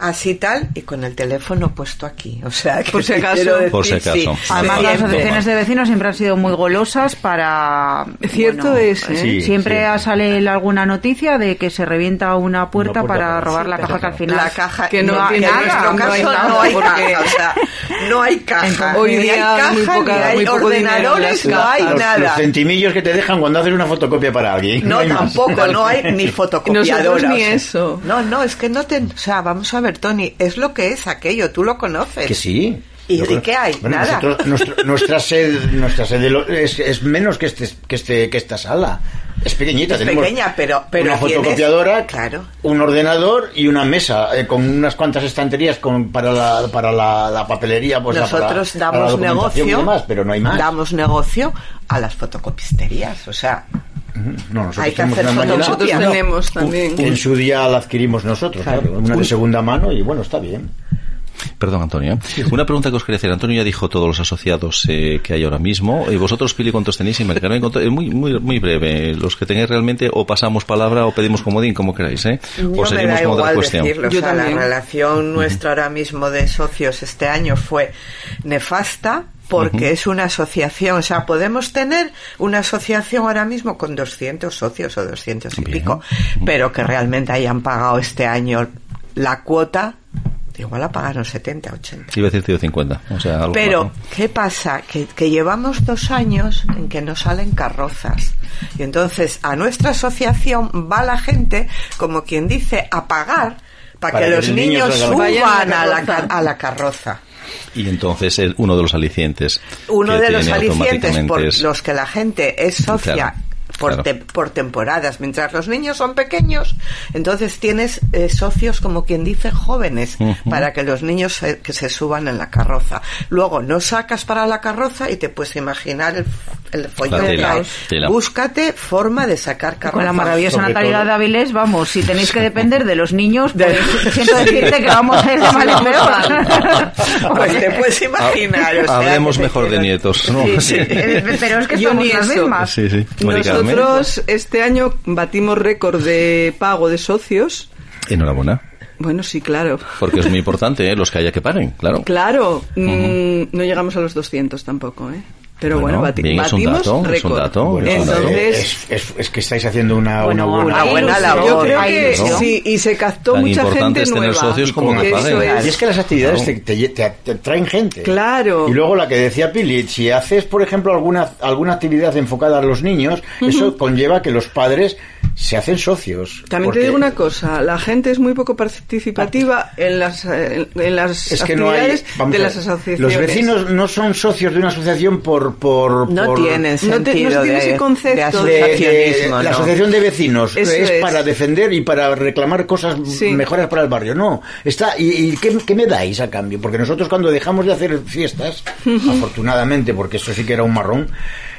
así tal y con el teléfono puesto aquí o sea que Por si acaso. Por si acaso. sí, Además, las asociaciones de vecinos siempre han sido muy golosas para... Cierto es, ¿eh? Sí, siempre sí. sale alguna noticia de que se revienta una puerta Una puerta para para- robar sí, la caja que al final... la caja Que no no, tiene en nada, nuestro no hay no nada, hay porque- caja o sea no hay caja Hoy ni día hay hay muy caja poca- ni hay muy poco ordenadores no hay los, nada los centimillos que te dejan cuando haces una fotocopia para alguien. No, hay más. tampoco, no hay ni fotocopiadora. Nosotros ni eso. No, no, es que no te... O sea, vamos a ver, Tony, es lo que es aquello, tú lo conoces. Que sí. ¿Y de qué hay? Bueno, Nada. nosotros- nuestro- nuestra sede, nuestra sede lo- es, es menos que este, que este, que esta sala. Es pequeñita. Es tenemos pequeña, pero- pero una fotocopiadora, claro. un ordenador y una mesa eh, con unas cuantas estanterías con, para la, para la, la papelería. Pues, la- Nosotros para- para la damos y negocio, demás, pero no hay más. damos negocio a las fotocopisterías, o sea, No, nosotros Hay que hacer una Nosotros tenemos también. En su día la adquirimos nosotros, Claro. claro, una de segunda mano y bueno, está bien. Perdón, Antonio. ¿eh? Una pregunta que os quería hacer. Antonio ya dijo todos los asociados eh, que hay ahora mismo. Y vosotros, Pili, ¿cuántos tenéis? Y. Eh, muy, muy, muy breve. Los que tengáis realmente, o pasamos palabra o pedimos comodín, como queráis, ¿eh? no o me seguimos da con otra igual cuestión. decirlo. o sea, la relación nuestra ahora mismo de socios este año fue nefasta porque es una asociación, o sea, podemos tener una asociación ahora mismo con 200 socios o 200 y Bien. pico, pero que realmente hayan pagado este año la cuota, igual la pagaron 70, 80. Iba a decir 150. O sea, algo Pero. ¿qué pasa? Que, que llevamos dos años en que no salen carrozas. Y entonces a nuestra asociación va la gente, como quien dice, a pagar para, Para que que los niños suban a a la a la carroza. Y entonces el- uno de los alicientes. Uno de los alicientes por es- los que la gente es socia Claro. Por, Claro. te- por temporadas. Mientras los niños son pequeños, entonces tienes eh, socios, como quien dice, jóvenes, para que los niños se- que se suban en la carroza. Luego no sacas para la carroza y te puedes imaginar el, el follón tela. Búscate forma de sacar carroza. Con la maravillosa natalidad de Avilés, vamos, si tenéis que depender de los niños, pues siento decirte que vamos a ir de mal en peor. Pues te puedes imaginar. o sea, Hablemos mejor de nietos, ¿no? Sí, sí, pero es que somos las mismas. Sí, sí. Nosotros este año batimos récord de pago de socios. Enhorabuena. Bueno, sí, claro. Porque es muy importante, ¿eh? Los que haya que paren, claro. Claro, mm, no llegamos a los 200 tampoco, ¿eh? Pero Bueno, bueno, bati- bien, es un batimos dato, es un récord. Entonces, es, es- es que estáis haciendo una, Bueno, una buena, una buena Hay labor. yo creo que sí, y se captó Tan mucha gente es tener nueva. socios como Eso que paguen. es. Y es que las actividades Claro. te, te- te- te traen gente. Claro. Y luego la que decía Pili, si haces, por ejemplo, alguna, alguna actividad enfocada a los niños, eso conlleva que los padres se hacen socios. También Porque te digo una cosa, la gente es muy poco participativa en las, en las Es que no hay. actividades de las asociaciones. Los vecinos no son socios de una asociación por. por No por- tienen No te- no sentido tiene de, ese concepto de de- de- asociacionismo. la ¿no? asociación de vecinos es, es. para defender y para reclamar cosas Sí. mejores para el barrio. No, está y, y ¿qué, qué me dais a cambio? Porque nosotros cuando dejamos de hacer fiestas, afortunadamente, porque eso sí que era un marrón,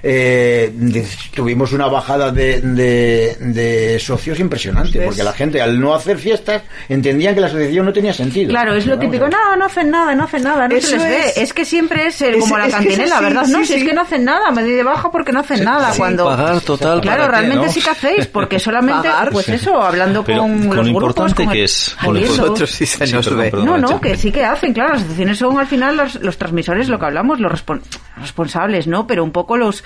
eh, tuvimos una bajada de, de- de socios impresionante, ¿Ves? porque la gente al no hacer fiestas entendían que la asociación no tenía sentido. Claro, es lo Vamos típico, a ver. no, no hacen nada, no hacen nada, no Eso se les ve. es. Es que siempre es el- Es- como la es que es cantinela, ¿verdad? No, sí, si es que no hacen nada, me di de baja porque no hacen nada. sí, cuando pagar total, Claro, ¿para qué, realmente no? sí que hacéis, porque solamente, Pagar. pues Sí. eso, hablando Pero con, con los lo grupos, importante con que es, con Nosotros sí se nos ve. No, no, que sí que hacen, claro, las asociaciones son al final los, los transmisores, lo que hablamos, los respon- responsables, ¿no? Pero un poco los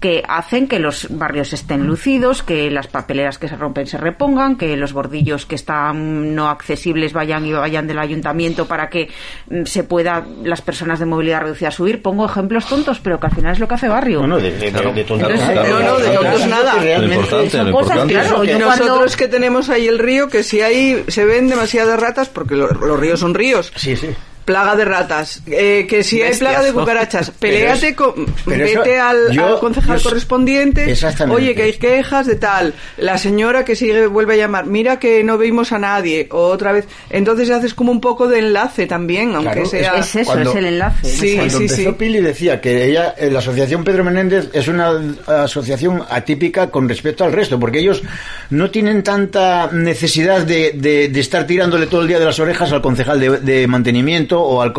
que hacen que los barrios estén lucidos, que las papeleras que se rompen se repongan, que los bordillos que están no accesibles vayan y vayan del ayuntamiento para que mm, se pueda las personas de movilidad reducida subir. Pongo ejemplos tontos, pero que al final es lo que hace barrio. No, no, de, de, Claro. de tontos Entonces, nada. no, no, de tontos nada. Realmente son cosas, claro, yo nosotros cuando- que tenemos ahí el río, que si hay, se ven demasiadas ratas, porque lo- los ríos son ríos, Sí, sí. Plaga de ratas, eh, que si hay Bestias. plaga de cucarachas, peleate con, eso- vete al, yo- al concejal yo- correspondiente, Exactamente. oye, que hay quejas de tal, la señora que sigue vuelve a llamar, mira que no vimos a nadie, o otra vez, entonces haces como un poco de enlace también, aunque Claro, sea... Es eso, Cuando- es el enlace. Sí, Cuando sí, empezó sí. Pili decía que ella, eh, la asociación Pedro Menéndez es una asociación atípica con respecto al resto, porque ellos no tienen tanta necesidad de, de- de estar tirándole todo el día de las orejas al concejal de, de mantenimiento o al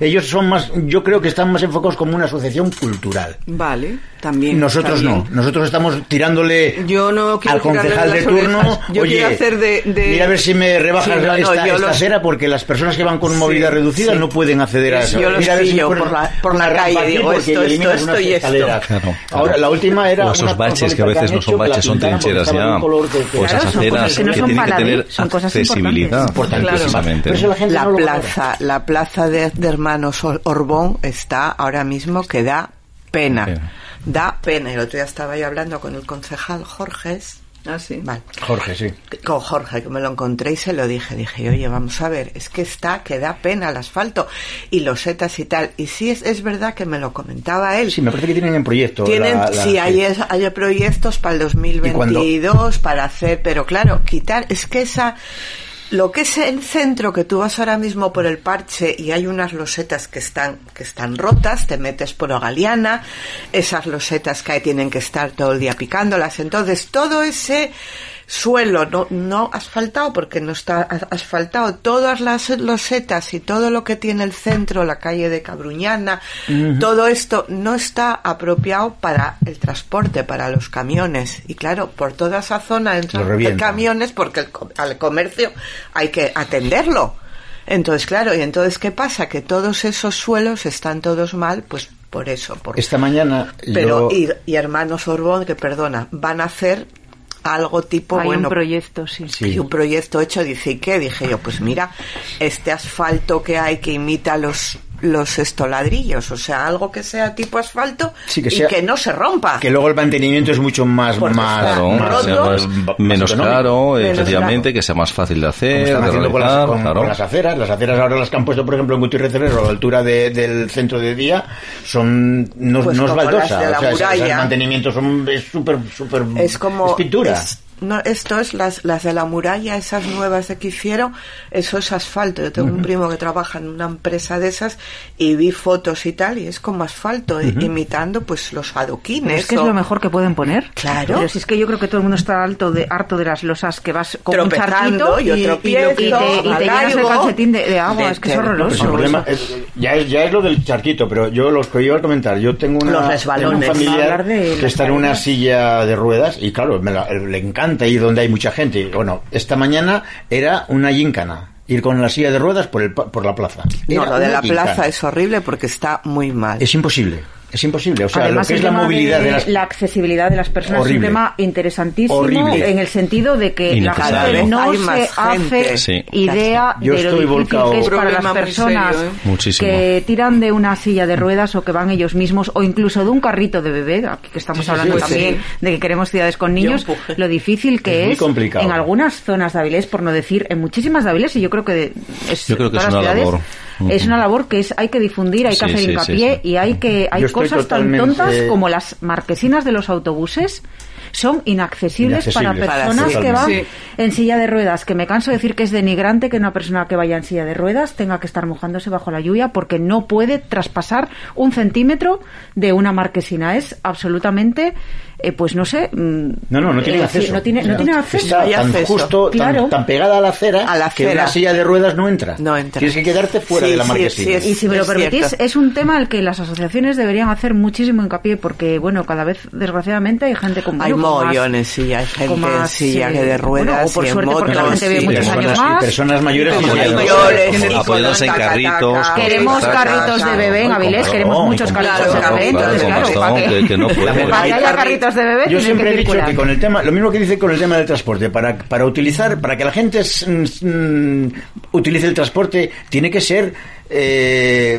ellos son más, yo creo que están más enfocados como una asociación cultural. Vale, también. Nosotros no, nosotros estamos tirándole Yo no quiero al concejal de las turno. Yo Oye, quiero hacer de- de- mira a ver si me rebajas Sí, no, no, esta, los- porque las personas que van con movilidad reducida sí. no pueden acceder a eso. Yo los Mira a ver si por la- por una la calle, digo, esto, esto, esto y esto. escaleras. Claro, claro. Ahora, la última era O esos baches que a veces han no son baches, son trincheras ya. Claro, son aceras cosas que no que son tienen que tener son cosas accesibilidad. la plaza, la plaza de, Hermanos Or- Orbón está ahora mismo que da pena. Da pena. El otro día estaba yo hablando con el concejal Jorges. Ah, sí. Vale. Jorge, sí. Con Jorge, que me lo encontré y se lo dije. Dije, oye, vamos a ver, es que está, que da pena el asfalto y los setas y tal. Y sí, es, es verdad que me lo comentaba él. Sí, me parece que tienen en proyecto. Tienen, la- la- sí, hay, es- hay proyectos para el ¿Y cuándo? 2022 para hacer, pero claro, quitar, es que esa, lo que es el centro que tú vas ahora mismo por el parche y hay unas losetas que están, que están rotas, te metes por Ogaliana, esas losetas que hay tienen que estar todo el día picándolas, entonces todo ese suelo no, no asfaltado porque no está as- asfaltado. Todas las losetas y todo lo que tiene el centro la calle de Cabruñana todo esto no está apropiado para el transporte para los camiones. Y claro por toda esa zona entran camiones porque el al comercio hay que atenderlo. Entonces claro y entonces qué pasa que todos esos suelos están todos mal pues por eso por Esta mañana pero yo... y, y hermanos Orbón que perdona van a hacer algo tipo Hay bueno un proyecto, sí. Sí. y un proyecto hecho dice ¿y qué? dije yo pues mira este asfalto que hay que imita los los estoladrillos, o sea, algo que sea tipo asfalto Sí, que y que no se rompa. Que luego el mantenimiento es mucho más, más, Claro, más- más- menos caro, Menos efectivamente, que sea más fácil de hacer, están de con las, con- claro. con las aceras. Las aceras ahora las que han puesto, por ejemplo, en Gutiérrez a la altura de- del centro de día, son no, Pues no es baldosa. las de la o sea, ese mantenimiento son, es súper, súper... es como Es pintura. es- no, esto es las, las de la muralla, esas nuevas de que hicieron, eso es asfalto. Yo tengo un primo que trabaja en una empresa de esas y vi fotos y tal, y es como asfalto, imitando pues los adoquines. Pero es que es lo mejor que pueden poner. Claro. Pero si es que yo creo que todo el mundo está alto de, harto de las losas que vas con un Tropezando, charquito yo y, tropiezo, y te, y te llenas el calcetín de, de agua. de- es que es de- Pues horroroso. el problema es- ya, es, ya es lo del charquito, pero yo los que iba a comentar, yo tengo, una, Los tengo un familiar de que está en una silla de ruedas y claro, me la- le encanta ir donde hay mucha gente. Bueno, esta mañana era una gincana, ir con la silla de ruedas por, el, por la plaza. No, Era lo de la plaza es horrible porque está muy mal. Es imposible, es imposible. O sea, Además, lo que es la movilidad de, las... la accesibilidad de las personas Horrible. es un tema interesantísimo Horrible. en el sentido de que la gente no Hay se gente. hace Sí. idea Yo de lo difícil volcado. que es para las personas serio, ¿eh? Que tiran de una silla de ruedas o que van ellos mismos o incluso de un carrito de bebé, aquí que estamos Sí, hablando sí, también sí. de que queremos ciudades con niños, lo difícil que Es muy es, complicado. en algunas zonas de Avilés, por no decir en muchísimas de Avilés, y yo creo que de- es, Yo creo que es una ciudades, es una labor que es hay que difundir, hay que Sí, hacer sí, hincapié sí. y hay que hay Yo cosas tan tontas como las marquesinas de los autobuses son inaccesibles, para personas Para- que van Sí. en silla de ruedas, que me canso de decir que es denigrante que una persona que vaya en silla de ruedas tenga que estar mojándose bajo la lluvia porque no puede traspasar un centímetro de una marquesina. Es absolutamente, eh, pues no sé... mm, No, no, no tiene eh, acceso. no tiene, no O sea, tiene acceso. Está tan acceso. justo, tan- Claro. tan, pegada a la acera, A la que acera. una silla de ruedas no entra. No entra. Tienes que quedarte fuera Sí, de la marquesina. sí, Y si me lo permitís, cierto. es un tema al que las asociaciones deberían hacer muchísimo hincapié porque, bueno, cada vez, desgraciadamente, hay gente con Hay más- mogollones, sí, hay gente con en más, silla que de ruedas bueno, o por y en suerte porque la motos, gente vive muchos personas, años más. personas mayores Y de mayores, apoyados en carritos. Queremos carritos de bebé en Avilés, queremos muchos carritos de bebé, claro, entonces claro, de bebé, Yo siempre que he dicho que con el tema, lo mismo que dice con el tema del transporte, para, para utilizar, para que la gente s- mm, utilice el transporte, tiene que ser eh,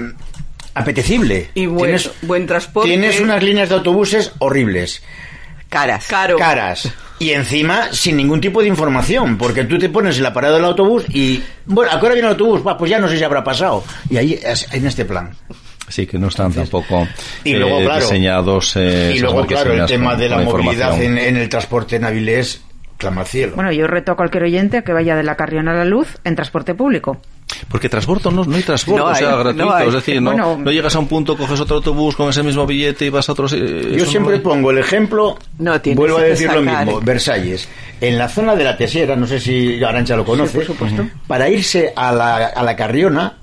apetecible. Y buen- buen transporte. Tienes unas líneas de autobuses horribles, Caras. Caro. caras. Y encima sin ningún tipo de información, porque tú te pones en la parada del autobús y, bueno, ¿a qué hora viene el autobús? Pues ya no sé si habrá pasado. Y ahí, en este plan. Sí, que no están tampoco Y luego, eh, claro, diseñados. eh, y luego, claro, el tema con- de la movilidad en, en el transporte en Avilés clama al cielo. Bueno, yo reto a cualquier oyente a que vaya de la Carrión a la Luz en transporte público. Porque transporte no, no hay transporte, No o sea, hay, gratuito. no. Es decir, no, Bueno, no llegas a un punto, coges otro autobús con ese mismo billete y vas a otro. Yo siempre no- pongo el ejemplo, vuelvo a decir lo mismo, Versalles. En la zona de la Tesiera, no sé si Arancha lo conoce, por supuesto. para irse a la, a la Carriona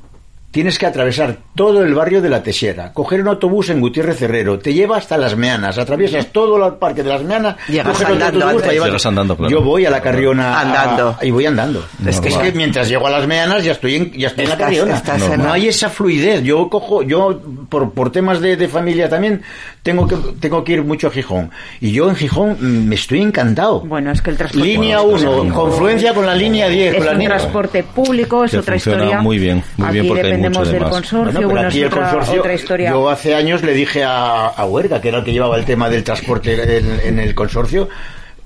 tienes que atravesar todo el barrio de la Tesiera, coger un autobús en Gutiérrez Cerrero, te lleva hasta Las Meanas, atraviesas todo el parque de Las Meanas, Llegas andando autobús antes. para llevar- Llegas andando, claro. Yo voy a la Carriona a- Andando. y voy andando. Es que, es que mientras llego a Las Meanas ya estoy en, ya estoy en la Carriona. estás en no hay esa fluidez. Yo cojo, yo por, por temas de, de familia también tengo que tengo que ir mucho a Gijón y yo en Gijón mm, me estoy encantado. Bueno, es que el transporte línea Bueno, es que 1, sí. confluencia con la línea 10, es con la un línea transporte público, es Que otra historia. muy bien, muy bien, porque hay del consorcio, Bueno, aquí es el otra, consorcio, otra historia. yo hace años le dije a, a Huerga, que era el que llevaba el tema del transporte en, en el consorcio,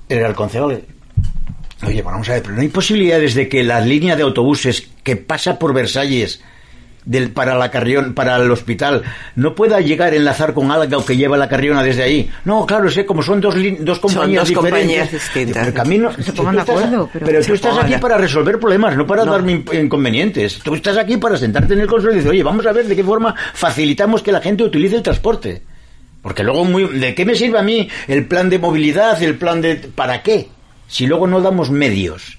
era el concejal. Oye, bueno, vamos a ver, pero no hay posibilidades de que la línea de autobuses que pasa por Versalles del, para la carrión, para el hospital, no pueda llegar a enlazar con algo que lleva la carriona desde ahí. No, claro, que como son dos, dos compañías dos diferentes. compañías distintas. camino, se tú pongan de estás- acuerdo, pero- pero tú estás aquí para resolver problemas, no para No. darme in- inconvenientes. Tú estás aquí para sentarte en el consorcio y decir, oye, vamos a ver de qué forma facilitamos que la gente utilice el transporte. Porque luego, muy, ¿de qué me sirve a mí el plan de movilidad, el plan de... ¿Para qué? Si luego no damos medios.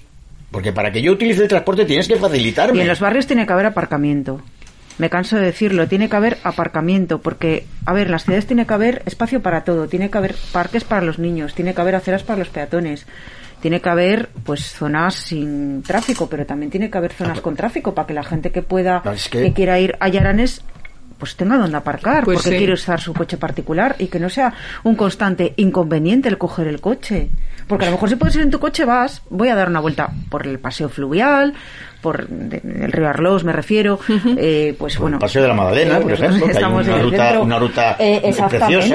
Porque para que yo utilice el transporte tienes que facilitarme. Y en los barrios tiene que haber aparcamiento. Me canso de decirlo, tiene que haber aparcamiento, porque, a ver, en las ciudades tiene que haber espacio para todo, tiene que haber parques para los niños, tiene que haber aceras para los peatones, tiene que haber, pues, zonas sin tráfico, pero también tiene que haber zonas con tráfico para que la gente que pueda, No, es que- que quiera ir a Yaranes pues tenga donde aparcar, Pues porque sí. quiere usar su coche particular y que no sea un constante inconveniente el coger el coche. Porque a lo mejor si puedes ir en tu coche vas, voy a dar una vuelta por el paseo fluvial, por el río Arlós me refiero, eh, pues bueno. el Paseo de la Magdalena, por ejemplo, que hay estamos una ruta- una ruta Eh, exactamente,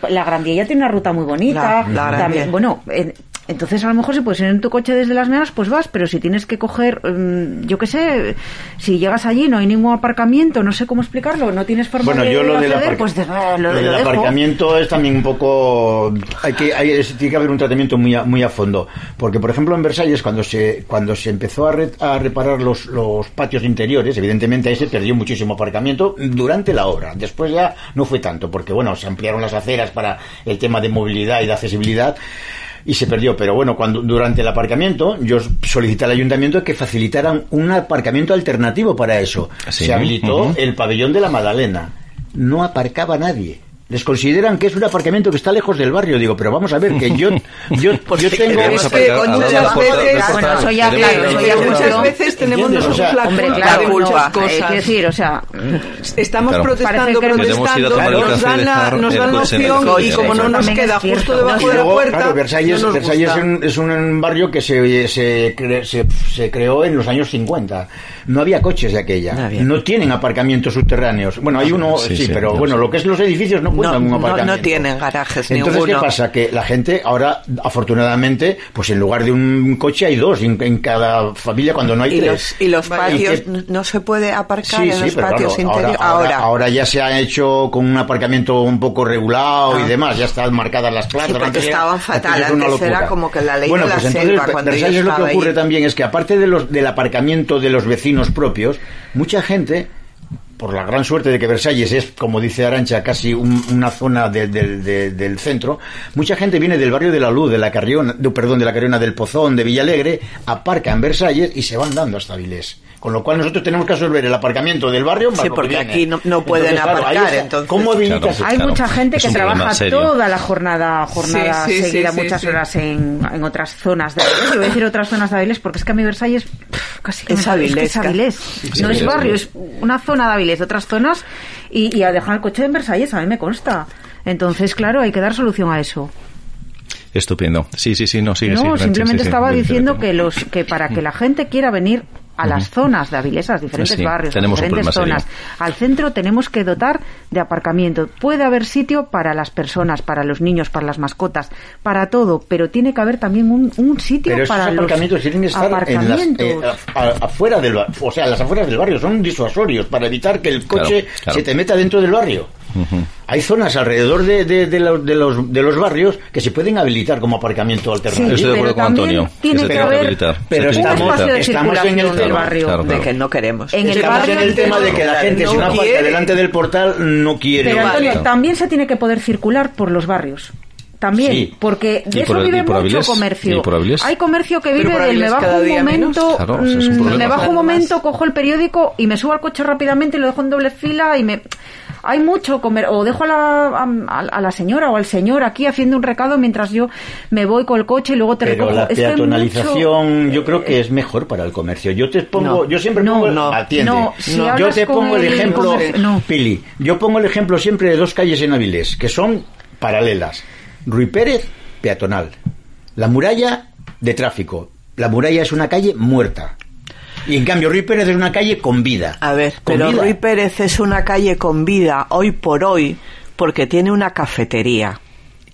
preciosa. la Grandilla tiene una ruta muy bonita. La- la. También, bueno, en- entonces a lo mejor si puedes ir en tu coche desde las mañanas, pues vas, pero si tienes que coger, mm, yo qué sé, si llegas allí no hay ningún aparcamiento, no sé cómo explicarlo, no tienes forma Bueno, de yo lo acceder, pues de- lo lo, del dejo. aparcamiento es también un poco hay que hay, es- tiene que haber un tratamiento muy a, muy a fondo. Porque por ejemplo en Versalles cuando se cuando se empezó a, re- a reparar los, los patios interiores evidentemente ahí se perdió muchísimo aparcamiento durante la obra. Después ya no fue tanto porque bueno se ampliaron las aceras para el tema de movilidad y de accesibilidad y se perdió. Pero bueno, cuando durante el aparcamiento yo solicité al ayuntamiento que facilitaran un aparcamiento alternativo para eso. Sí. Se habilitó el pabellón de la Magdalena. No aparcaba nadie. Les consideran que es un aparcamiento que está lejos del barrio. Digo, pero vamos a ver, que yo, yo, yo tengo... Es que muchas veces-. Bueno, la muchas veces tenemos nosotros O sea, la culpa claro, de muchas eh, cosas. decir, o sea, Estamos Claro. protestando, protestando, nos dan la, nos dan la opción y como no nos queda justo debajo de la puerta, claro, Versalles, Versalles es, un, es un barrio que se, se, cre- se, se creó en los años 50. No había coches de aquella. No tienen aparcamientos subterráneos. Bueno, hay uno, Sí, sí, sí, pero bueno, lo que es los edificios no No, un no, aparcamiento. no tienen garajes Entonces, ninguno. ¿qué pasa? Que la gente ahora, afortunadamente, pues en lugar de un coche hay dos en, en cada familia cuando no hay Y tres. los, y los patios, Y que- no- no se puede aparcar Sí, en sí, los pero patios claro, interiores. ahora, Ahora, ahora ya se ha hecho con un aparcamiento un poco regulado y demás, ya están marcadas las plazas. Sí, porque estaban fatal, antes era como que la ley bueno, de la pues entonces, selva, cuando yo lo que ocurre ahí. también es que aparte de los, del aparcamiento de los vecinos propios, mucha gente por la gran suerte de que Versalles es, como dice Arancha, casi un- una zona de- del- de- del centro, mucha gente viene del barrio de la Luz, de la Carriona, de- perdón, de la Carriona del Pozón, de Villalegre, aparca en Versalles y se van dando hasta Vilés. Con lo cual nosotros tenemos que absorber el aparcamiento del barrio más Sí, porque viene. aquí no- no pueden claro, aparcar, está. entonces- ¿Cómo Claro. Hay Claro, mucha gente es que trabaja toda la jornada, jornada Sí, sí, seguida, sí, muchas sí. horas en, en otras zonas de Avilés. Yo voy a decir otras zonas de Avilés porque es que a mi Versalles pff, casi que Es me sale- es que es Avilés, Avilés. No es barrio, sí. es una zona de Avilés, otras zonas y, y a dejar el coche en Versalles a mí me consta. Entonces, claro, hay que dar solución a eso. Estupendo. Sí, sí, sí, no, sigue, no, sigue, simplemente estaba diciendo que los que para que la gente quiera venir a las zonas de Avilés, a los diferentes Sí, barrios, a diferentes zonas, al centro tenemos que dotar de aparcamiento. Puede haber sitio para las personas, para los niños, para las mascotas, para todo, pero tiene que haber también un, un sitio Pero esos para los aparcamientos tienen que estar en las, aparcamientos. eh, a- afuera del barrio, o sea, las afueras del barrio, son disuasorios para evitar que el coche Claro, claro. se te meta dentro del barrio. Hay zonas alrededor de, de- de los, de, los, de los barrios que se pueden habilitar como aparcamiento alternativo. Estoy de acuerdo pero con Antonio. que tiene que tiene haber. Se pero que un estamos- en el del tema. barrio. Claro, de que no queremos. En el Estamos barrio en el tema de que la gente, si no no aparca quiere. delante del portal, no quiere. Pero Antonio, Claro. también se tiene que poder circular por los barrios. También, Sí. porque de ¿Y eso vive mucho Avilés? comercio. Hay comercio que vive del me Avilés bajo un momento. Claro, es un mm, me bajo un momento, cojo el periódico y me subo al coche rápidamente y lo dejo en doble fila y me hay mucho comer o dejo a la, a, a la señora o al señor aquí haciendo un recado mientras yo me voy con el coche y luego te Pero recojo. la Es que hay peatonalización mucho- yo creo que es mejor para el comercio. Yo te pongo, No. yo siempre No, pongo, no, atiende. si yo te pongo el el ejemplo, comercio-. Pili, yo pongo el ejemplo siempre de dos calles en Avilés que son paralelas. Rui Pérez, peatonal. La muralla de tráfico. La muralla es una calle muerta. Y en cambio Rui Pérez es una calle con vida. A ver, Con pero vida. Rui Pérez es una calle con vida hoy por hoy porque tiene una cafetería.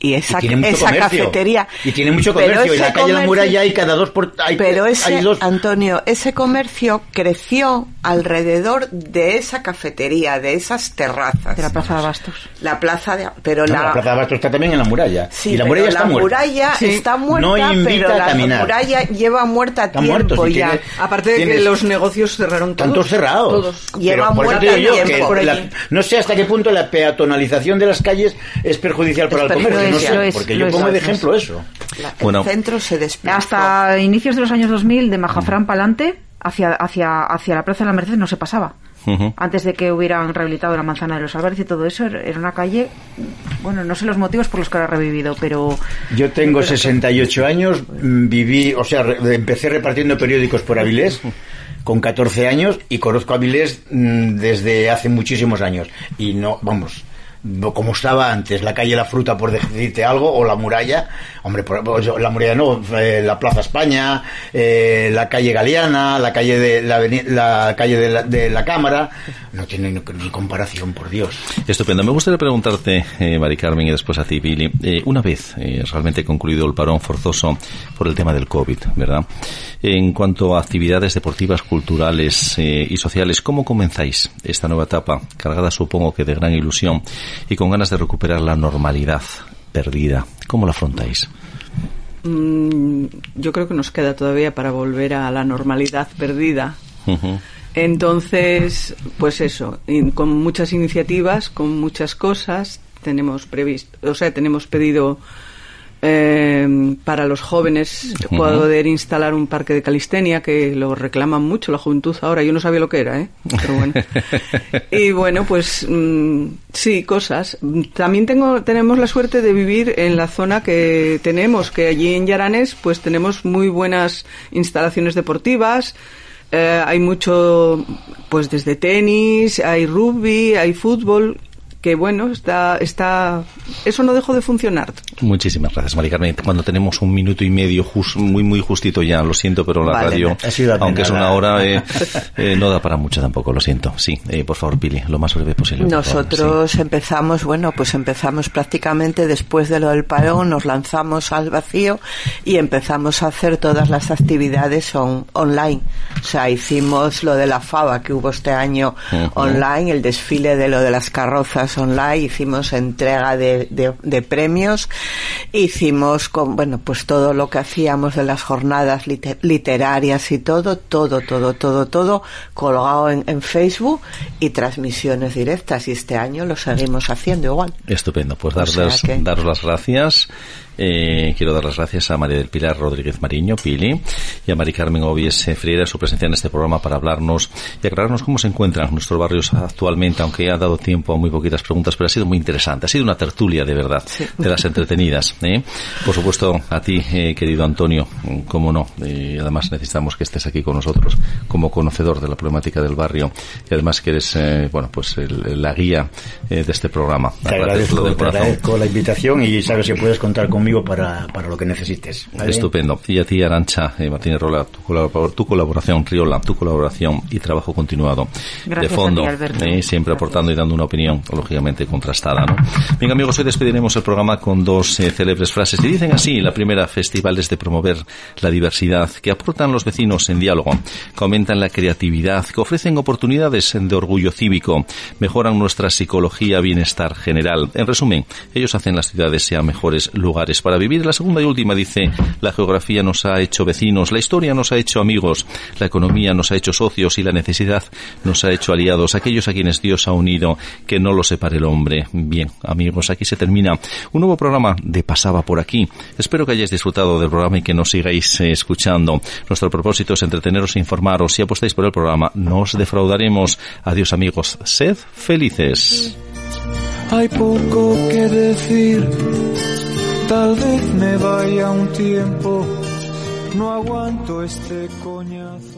Y esa, y tiene mucho esa comercio. cafetería. Y tiene mucho Pero comercio. Y ese la calle de la comercio- muralla hay cada dos por hay, Pero ese, hay dos. Antonio, ese comercio creció alrededor de esa cafetería, de esas terrazas. de la Plaza de Abastos. La plaza de... Pero No, la... la Plaza de Abastos está también en la muralla. Sí, y la pero muralla está la muerta. muralla Sí. está muerta, No invita pero a la caminar. muralla lleva muerta Está tiempo muerto, si ya. Aparte de que los negocios cerraron todos. Tantos cerrados. Todos. Lleva Pero muerta yo tiempo. que Por la- no sé hasta qué punto la peatonalización de las calles es perjudicial para el comercio. No sé, porque lo yo es, pongo de ejemplo eso. La- Bueno. el centro se desplazó. Hasta inicios de los años 2000, de Majafrán para adelante, hacia, hacia, hacia la Plaza de la Merced no se pasaba. Antes de que hubieran rehabilitado la manzana de los Álvarez y todo eso, era una calle, bueno, no sé los motivos por los que la ha revivido, pero... Yo tengo 68 años, viví, o sea, re- empecé repartiendo periódicos por Avilés con 14 años y conozco Avilés mm, desde hace muchísimos años. Y no, vamos, como estaba antes, la calle La Fruta, por decirte algo, o la muralla, hombre, por- pues, la muralla no, eh, la Plaza España, eh, la calle Galeana, la calle de la, la calle de la Cámara, no tiene ni, ni comparación, por Dios. Estupendo. Me gustaría preguntarte, eh, Mari Carmen, y después a ti, Billy, eh, una vez eh, realmente concluido el parón forzoso por el tema del COVID, ¿verdad? En cuanto a actividades deportivas, culturales eh, y sociales, ¿cómo comenzáis esta nueva etapa, cargada supongo que de gran ilusión y con ganas de recuperar la normalidad perdida? ¿Cómo la afrontáis? Mm, yo creo que nos queda todavía para volver a la normalidad perdida. Entonces, pues eso, con muchas iniciativas, con muchas cosas, tenemos previsto, o sea, tenemos pedido eh, para los jóvenes poder instalar un parque de calistenia que lo reclaman mucho la juventud ahora. Yo no sabía lo que era, ¿eh? Pero bueno. y bueno, pues mm, sí, cosas. También tengo, tenemos la suerte de vivir en la zona que tenemos, que allí en Yaranes, pues tenemos muy buenas instalaciones deportivas. Eh, hay mucho, pues desde tenis, hay rugby, hay fútbol, que bueno, está, está, eso no dejó de funcionar. Muchísimas gracias, Mari Carmen. Cuando tenemos un minuto y medio, jus- muy muy justito ya, lo siento, pero la Vale, radio, aunque es una hora, eh, eh, no da para mucho tampoco, lo siento. Sí, eh, por favor, Pili, lo más breve posible. Nosotros empezamos, bueno, pues empezamos prácticamente después de lo del parón, nos lanzamos al vacío y empezamos a hacer todas las actividades on- online. O sea, hicimos lo de la FABA que hubo este año Ujú. online, el desfile de lo de las carrozas online, hicimos entrega de, de- de premios, hicimos con, bueno, pues todo lo que hacíamos de las jornadas lite- literarias y todo, todo, todo, todo, todo colgado en, en Facebook y transmisiones directas y este año lo seguimos haciendo igual. Estupendo, pues O darles, sea que- daros las gracias. Eh, quiero dar las gracias a María del Pilar Rodríguez Mariño, Pili, y a Mari Carmen Obies eh, Friera, su presencia en este programa para hablarnos y aclararnos cómo se encuentran nuestros barrios actualmente, aunque ha dado tiempo a muy poquitas preguntas, pero ha sido muy interesante. Ha sido una tertulia de verdad, de las entretenidas. ¿eh? Por supuesto, a ti, eh, querido Antonio, cómo no. Eh, además, necesitamos que estés aquí con nosotros como conocedor de la problemática del barrio y además que eres, eh, bueno, pues el- la guía eh, de este programa. Te Agradezco del te agradezco la invitación y sabes que puedes contar conmigo para, para lo que necesites. ¿vale? Estupendo. Y a ti, Arancha eh, Martínez Rola, tu, colabor- tu colaboración, Riola, tu colaboración y trabajo continuado Gracias de fondo, a ti, Alberto. eh, siempre Gracias. aportando y dando una opinión, lógicamente, contrastada. ¿no? Bien, amigos, hoy despediremos el programa con dos eh, célebres frases. Y dicen así, la primera, festivales de promover la diversidad, que aportan los vecinos en diálogo, que aumentan la creatividad, que ofrecen oportunidades de orgullo cívico, mejoran nuestra psicología, bienestar general. En resumen, ellos hacen las ciudades sean mejores lugares para vivir. La segunda y última dice, la geografía nos ha hecho vecinos, la historia nos ha hecho amigos, la economía nos ha hecho socios y la necesidad nos ha hecho aliados, aquellos a quienes Dios ha unido, que no lo separe el hombre. Bien, amigos, aquí se termina un nuevo programa de Pasaba por aquí. Espero que hayáis disfrutado del programa y que nos sigáis eh, escuchando. Nuestro propósito es entreteneros e informaros. Si apostáis por el programa, no os defraudaremos. Adiós, amigos. Sed felices. Hay poco que decir, tal vez me vaya un tiempo, no aguanto este coñazo.